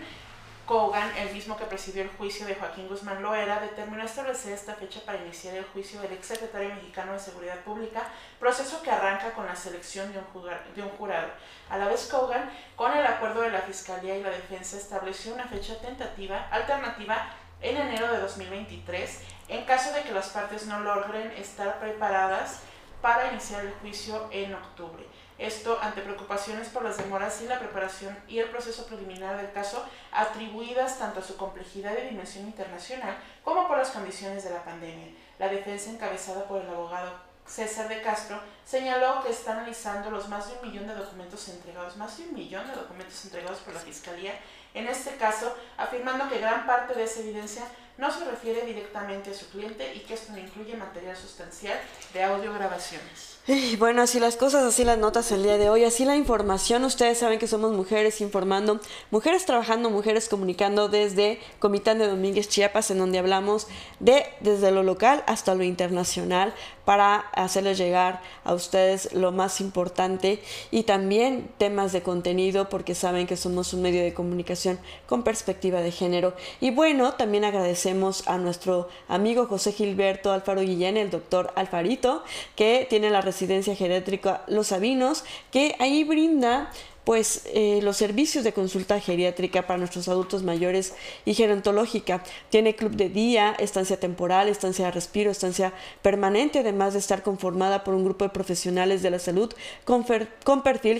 Kogan, el mismo que presidió el juicio de Joaquín Guzmán Loera, determinó establecer esta fecha para iniciar el juicio del exsecretario mexicano de Seguridad Pública, proceso que arranca con la selección de un, jurado. A la vez, Kogan, con el acuerdo de la Fiscalía y la Defensa, estableció una fecha tentativa alternativa en enero de 2023, en caso de que las partes no logren estar preparadas para iniciar el juicio en octubre. Esto ante preocupaciones por las demoras y la preparación y el proceso preliminar del caso atribuidas tanto a su complejidad y dimensión internacional como por las condiciones de la pandemia. La defensa encabezada por el abogado César de Castro señaló que está analizando los más de un millón de documentos entregados, más de un millón de documentos entregados por la Fiscalía, en este caso afirmando que gran parte de esa evidencia no se refiere directamente a su cliente y que esto no incluye material sustancial de audio grabaciones. Bueno, así las cosas, así las notas el día de hoy, así la información. Ustedes saben que somos mujeres informando, mujeres trabajando, mujeres comunicando desde Comitán de Domínguez, Chiapas, en donde hablamos de desde lo local hasta lo internacional para hacerles llegar a ustedes lo más importante y también temas de contenido porque saben que somos un medio de comunicación con perspectiva de género. Y bueno, también agradecemos a nuestro amigo José Gilberto Alfaro Guillén, el doctor Alfarito, que tiene la residencia geriátrica Los Sabinos, que ahí brinda pues eh, los servicios de consulta geriátrica para nuestros adultos mayores y gerontológica. Tiene club de día, estancia temporal, estancia de respiro, estancia permanente, además de estar conformada por un grupo de profesionales de la salud con, con perfil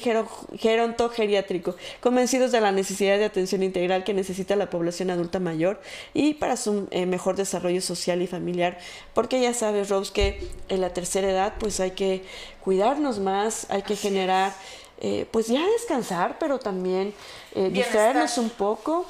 gerontogeriátrico, convencidos de la necesidad de atención integral que necesita la población adulta mayor y para su eh, mejor desarrollo social y familiar. Porque ya sabes, Rose, que en la tercera edad pues hay que cuidarnos más, hay que generar... Eh, pues ya descansar, pero también eh, distraernos un poco,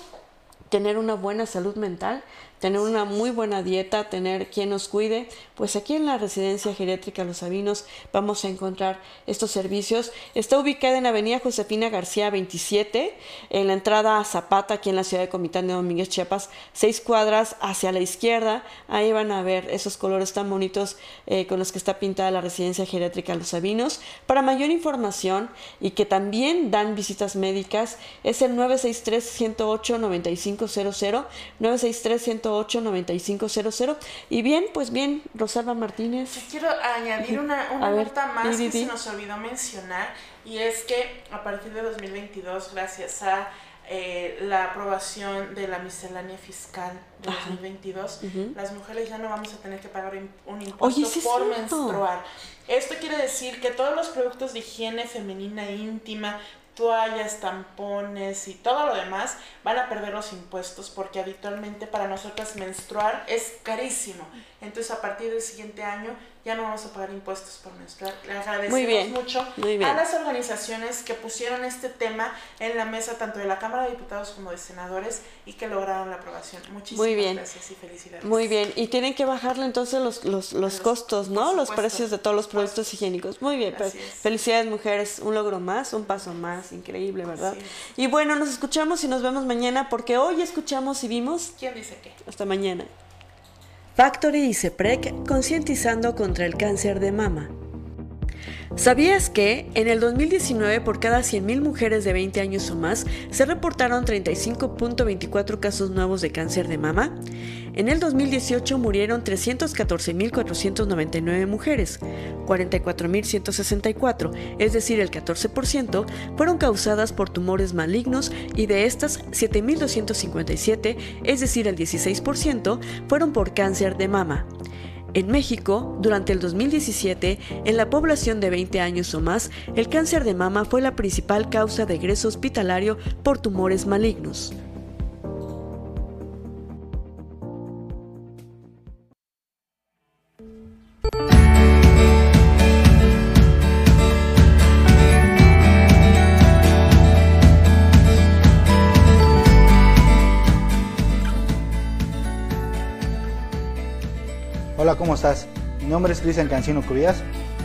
tener una buena salud mental tener una muy buena dieta, tener quien nos cuide, pues aquí en la residencia geriátrica Los Sabinos vamos a encontrar estos servicios. Está ubicada en Avenida Josefina García 27, en la entrada a Zapata, aquí en la ciudad de Comitán de Domínguez, Chiapas, seis cuadras hacia la izquierda. Ahí van a ver esos colores tan bonitos eh, con los que está pintada la residencia geriátrica Los Sabinos. Para mayor información y que también dan visitas médicas, es el 963 108 9500 963 108 89500 Y bien, pues bien, Rosalba Martínez. quiero añadir una, una nota más que se nos olvidó mencionar y es que a partir de 2022, gracias a eh, la aprobación de la miscelánea fiscal de 2022, las mujeres ya no vamos a tener que pagar un impuesto por menstruar. Esto quiere decir que todos los productos de higiene femenina íntima, toallas, tampones y todo lo demás van a perder los impuestos porque habitualmente para nosotras menstruar es carísimo. Entonces a partir del siguiente año ya no vamos a pagar impuestos por menstruar. Le agradecemos mucho a las organizaciones que pusieron este tema en la mesa tanto de la Cámara de Diputados como de senadores y que lograron la aprobación. Muchísimas gracias y felicidades. Muy bien, y tienen que bajarle entonces los, los, los, costos, ¿no? Los precios de todos los productos higiénicos. Muy bien, pues, felicidades mujeres, un logro más, un paso más, increíble, ¿verdad? Y bueno, nos escuchamos y nos vemos mañana porque hoy escuchamos y vimos... ¿Quién dice qué? Hasta mañana. Factory y CEPREC concientizando contra el cáncer de mama. ¿Sabías que en el 2019 por cada 100.000 mujeres de 20 años o más se reportaron 35.24 casos nuevos de cáncer de mama? En el 2018 murieron 314.499 mujeres, 44.164, es decir, el 14%, fueron causadas por tumores malignos y de estas 7.257, es decir, el 16%, fueron por cáncer de mama. En México, durante el 2017, en la población de 20 años o más, el cáncer de mama fue la principal causa de egreso hospitalario por tumores malignos. ¿Cómo estás? Mi nombre es Cristian Cancino Cubías,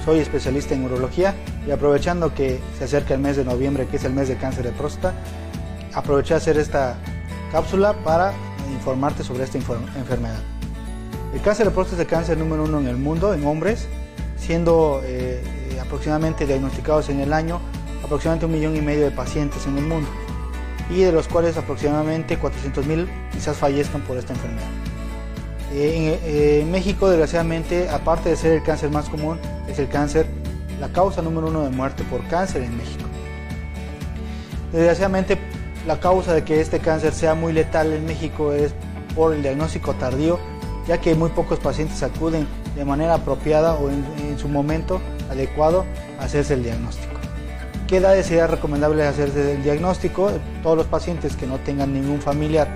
soy especialista en urología y aprovechando que se acerca el mes de noviembre, que es el mes de cáncer de próstata, aproveché a hacer esta cápsula para informarte sobre esta enfermedad. El cáncer de próstata es el cáncer número uno en el mundo en hombres, siendo eh, aproximadamente diagnosticados en el año aproximadamente un millón y medio de pacientes en el mundo y de los cuales aproximadamente 400 mil quizás fallezcan por esta enfermedad. Eh, en, México, desgraciadamente, aparte de ser el cáncer más común, es el cáncer, la causa número uno de muerte por cáncer en México. Desgraciadamente, la causa de que este cáncer sea muy letal en México es por el diagnóstico tardío, ya que muy pocos pacientes acuden de manera apropiada o en, en su momento adecuado a hacerse el diagnóstico. ¿Qué edades sería recomendable hacerse el diagnóstico? Todos los pacientes que no tengan ningún familiar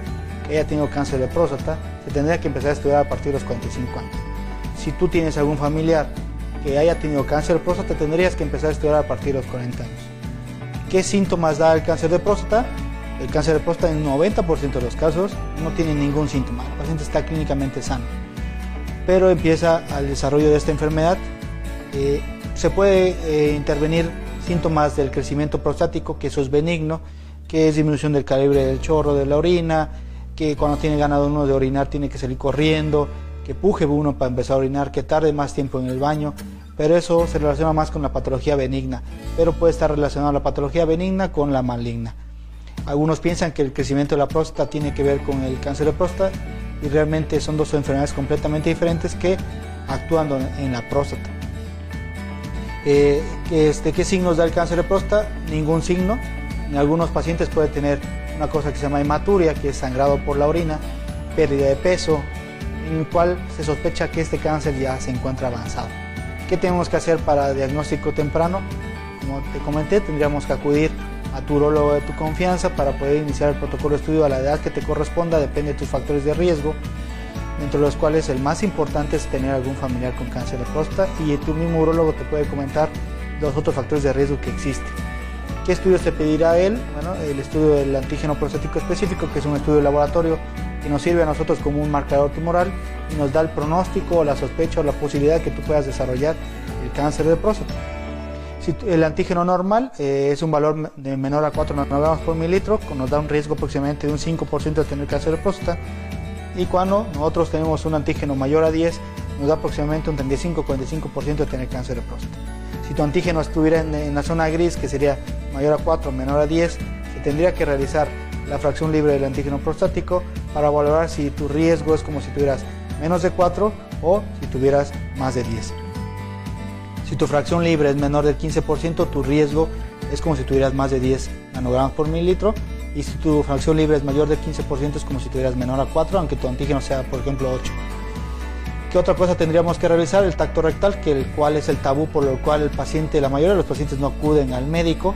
que haya tenido cáncer de próstata, se tendría que empezar a estudiar a partir de los 45 años. Si tú tienes algún familiar que haya tenido cáncer de próstata, tendrías que empezar a estudiar a partir de los 40 años. ¿Qué síntomas da el cáncer de próstata? El cáncer de próstata en 90% de los casos no tiene ningún síntoma, el paciente está clínicamente sano, pero empieza al desarrollo de esta enfermedad. Eh, se puede eh, intervenir síntomas del crecimiento prostático, que eso es benigno, que es disminución del calibre del chorro de la orina, que cuando tiene ganado uno de orinar tiene que salir corriendo, que puje uno para empezar a orinar, que tarde más tiempo en el baño, pero eso se relaciona más con la patología benigna, pero puede estar relacionado la patología benigna con la maligna. Algunos piensan que el crecimiento de la próstata tiene que ver con el cáncer de próstata y realmente son dos enfermedades completamente diferentes que actúan en la próstata. Eh, este, ¿Qué signos da el cáncer de próstata? Ningún signo. En algunos pacientes puede tener una cosa que se llama hematuria, que es sangrado por la orina, pérdida de peso, en el cual se sospecha que este cáncer ya se encuentra avanzado. ¿Qué tenemos que hacer para diagnóstico temprano? Como te comenté, tendríamos que acudir a tu urologo de tu confianza para poder iniciar el protocolo de estudio a la edad que te corresponda, depende de tus factores de riesgo, entre los cuales el más importante es tener algún familiar con cáncer de próstata y tu mismo urologo te puede comentar los otros factores de riesgo que existen. ¿Qué estudios te pedirá él? Bueno, el estudio del antígeno prostático específico, que es un estudio de laboratorio que nos sirve a nosotros como un marcador tumoral y nos da el pronóstico, la sospecha o la posibilidad que tú puedas desarrollar el cáncer de próstata. Si el antígeno normal eh, es un valor de menor a 4 nanogramos por mililitro, nos da un riesgo aproximadamente de un 5% de tener cáncer de próstata. Y cuando nosotros tenemos un antígeno mayor a 10, nos da aproximadamente un 35-45% de tener cáncer de próstata. Tu antígeno estuviera en, la zona gris, que sería mayor a 4, menor a 10, se tendría que realizar la fracción libre del antígeno prostático para valorar si tu riesgo es como si tuvieras menos de 4 o si tuvieras más de 10. Si tu fracción libre es menor del 15%, tu riesgo es como si tuvieras más de 10 nanogramos por mililitro y si tu fracción libre es mayor de 15% es como si tuvieras menor a 4, aunque tu antígeno sea, por ejemplo, 8. ¿Qué otra cosa tendríamos que realizar? El tacto rectal, que el cual es el tabú por el cual el paciente, la mayoría de los pacientes no acuden al médico,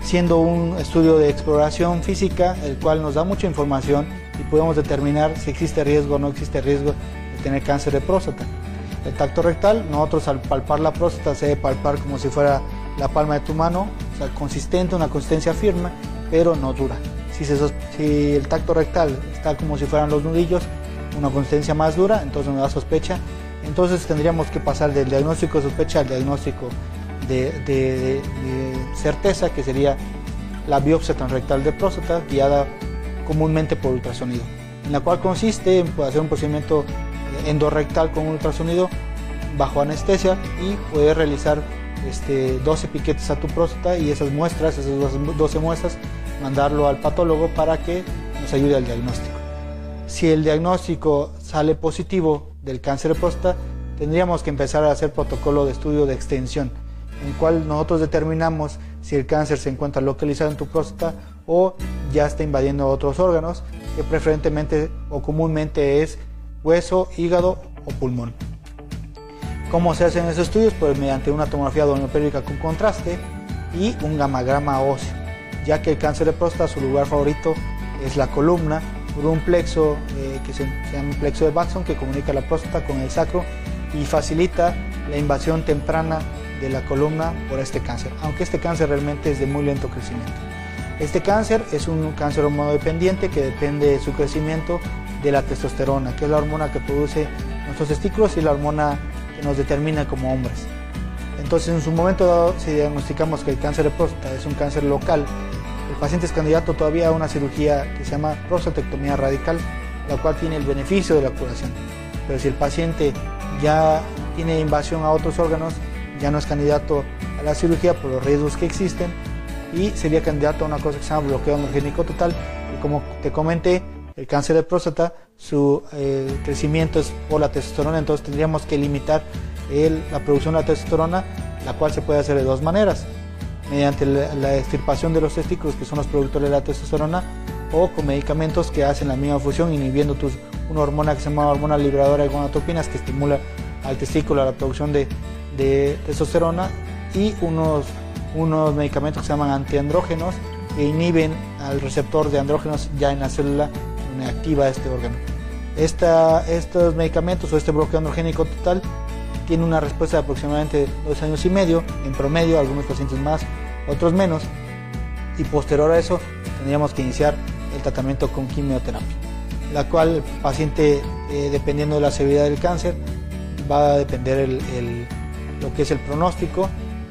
siendo un estudio de exploración física, el cual nos da mucha información y podemos determinar si existe riesgo o no existe riesgo de tener cáncer de próstata. El tacto rectal, nosotros al palpar la próstata se debe palpar como si fuera la palma de tu mano, o sea, consistente, una consistencia firme, pero no dura. Si, si el tacto rectal está como si fueran los nudillos, una consistencia más dura, entonces nos da sospecha. Entonces tendríamos que pasar del diagnóstico de sospecha al diagnóstico de, certeza, que sería la biopsia transrectal de próstata, guiada comúnmente por ultrasonido, en la cual consiste en hacer un procedimiento endorrectal con ultrasonido bajo anestesia y poder realizar este, 12 piquetes a tu próstata y esas muestras, esas 12 muestras, mandarlo al patólogo para que nos ayude al diagnóstico. Si el diagnóstico sale positivo del cáncer de próstata, tendríamos que empezar a hacer protocolo de estudio de extensión, en el cual nosotros determinamos si el cáncer se encuentra localizado en tu próstata o ya está invadiendo otros órganos, que preferentemente o comúnmente es hueso, hígado o pulmón. ¿Cómo se hacen esos estudios? Pues mediante una tomografía doppelerica con contraste y un gamagrama óseo, ya que el cáncer de próstata su lugar favorito es la columna por un plexo eh, que se, llama plexo de Baxon que comunica la próstata con el sacro y facilita la invasión temprana de la columna por este cáncer, aunque este cáncer realmente es de muy lento crecimiento. Este cáncer es un cáncer hormonodependiente que depende de su crecimiento de la testosterona, que es la hormona que produce nuestros testículos y la hormona que nos determina como hombres. Entonces, en su momento dado, si diagnosticamos que el cáncer de próstata es un cáncer local, el paciente es candidato todavía a una cirugía que se llama prostatectomía radical, la cual tiene el beneficio de la curación. Pero si el paciente ya tiene invasión a otros órganos, ya no es candidato a la cirugía por los riesgos que existen y sería candidato a una cosa que se llama bloqueo androgénico total. Y como te comenté, el cáncer de próstata, su eh, crecimiento es por la testosterona, entonces tendríamos que limitar la producción de la testosterona, la cual se puede hacer de dos maneras, mediante la, extirpación de los testículos, que son los productores de la testosterona, o con medicamentos que hacen la misma función, inhibiendo tus, una hormona que se llama hormona liberadora de gonadotropinas, que estimula al testículo la producción de, de testosterona, y unos, unos medicamentos que se llaman antiandrógenos, que inhiben al receptor de andrógenos ya en la célula activa este órgano. estos medicamentos o este bloqueo androgénico total tiene una respuesta de aproximadamente dos años y medio, en promedio, algunos pacientes más, otros menos, y posterior a eso tendríamos que iniciar el tratamiento con quimioterapia, la cual el paciente, eh, dependiendo de la severidad del cáncer, va a depender lo que es el pronóstico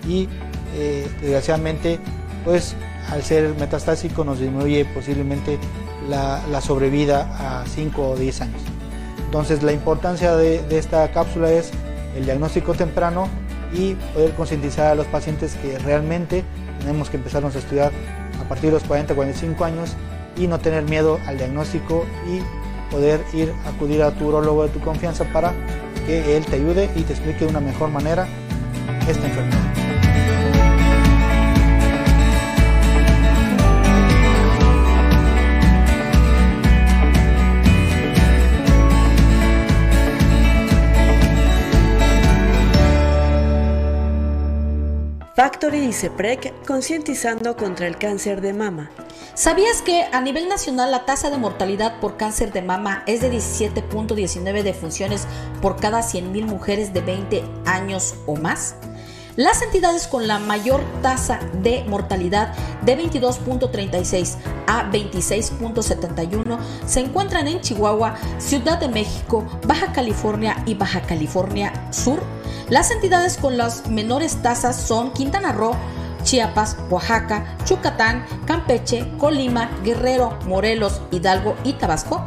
y eh, desgraciadamente, pues al ser metastásico nos disminuye posiblemente la, sobrevida a 5 o 10 años. Entonces la importancia de, esta cápsula es el diagnóstico temprano y poder concientizar a los pacientes que realmente tenemos que empezarnos a estudiar a partir de los 40, 45 años y no tener miedo al diagnóstico y poder ir a acudir a tu urologo de tu confianza para que él te ayude y te explique de una mejor manera esta enfermedad. Factory y CEPREC concientizando contra el cáncer de mama. ¿Sabías que a nivel nacional la tasa de mortalidad por cáncer de mama es de 17.19 defunciones por cada 100.000 mujeres de 20 años o más? Las entidades con la mayor tasa de mortalidad de 22.36 a 26.71 se encuentran en Chihuahua, Ciudad de México, Baja California y Baja California Sur. Las entidades con las menores tasas son Quintana Roo, Chiapas, Oaxaca, Yucatán, Campeche, Colima, Guerrero, Morelos, Hidalgo y Tabasco.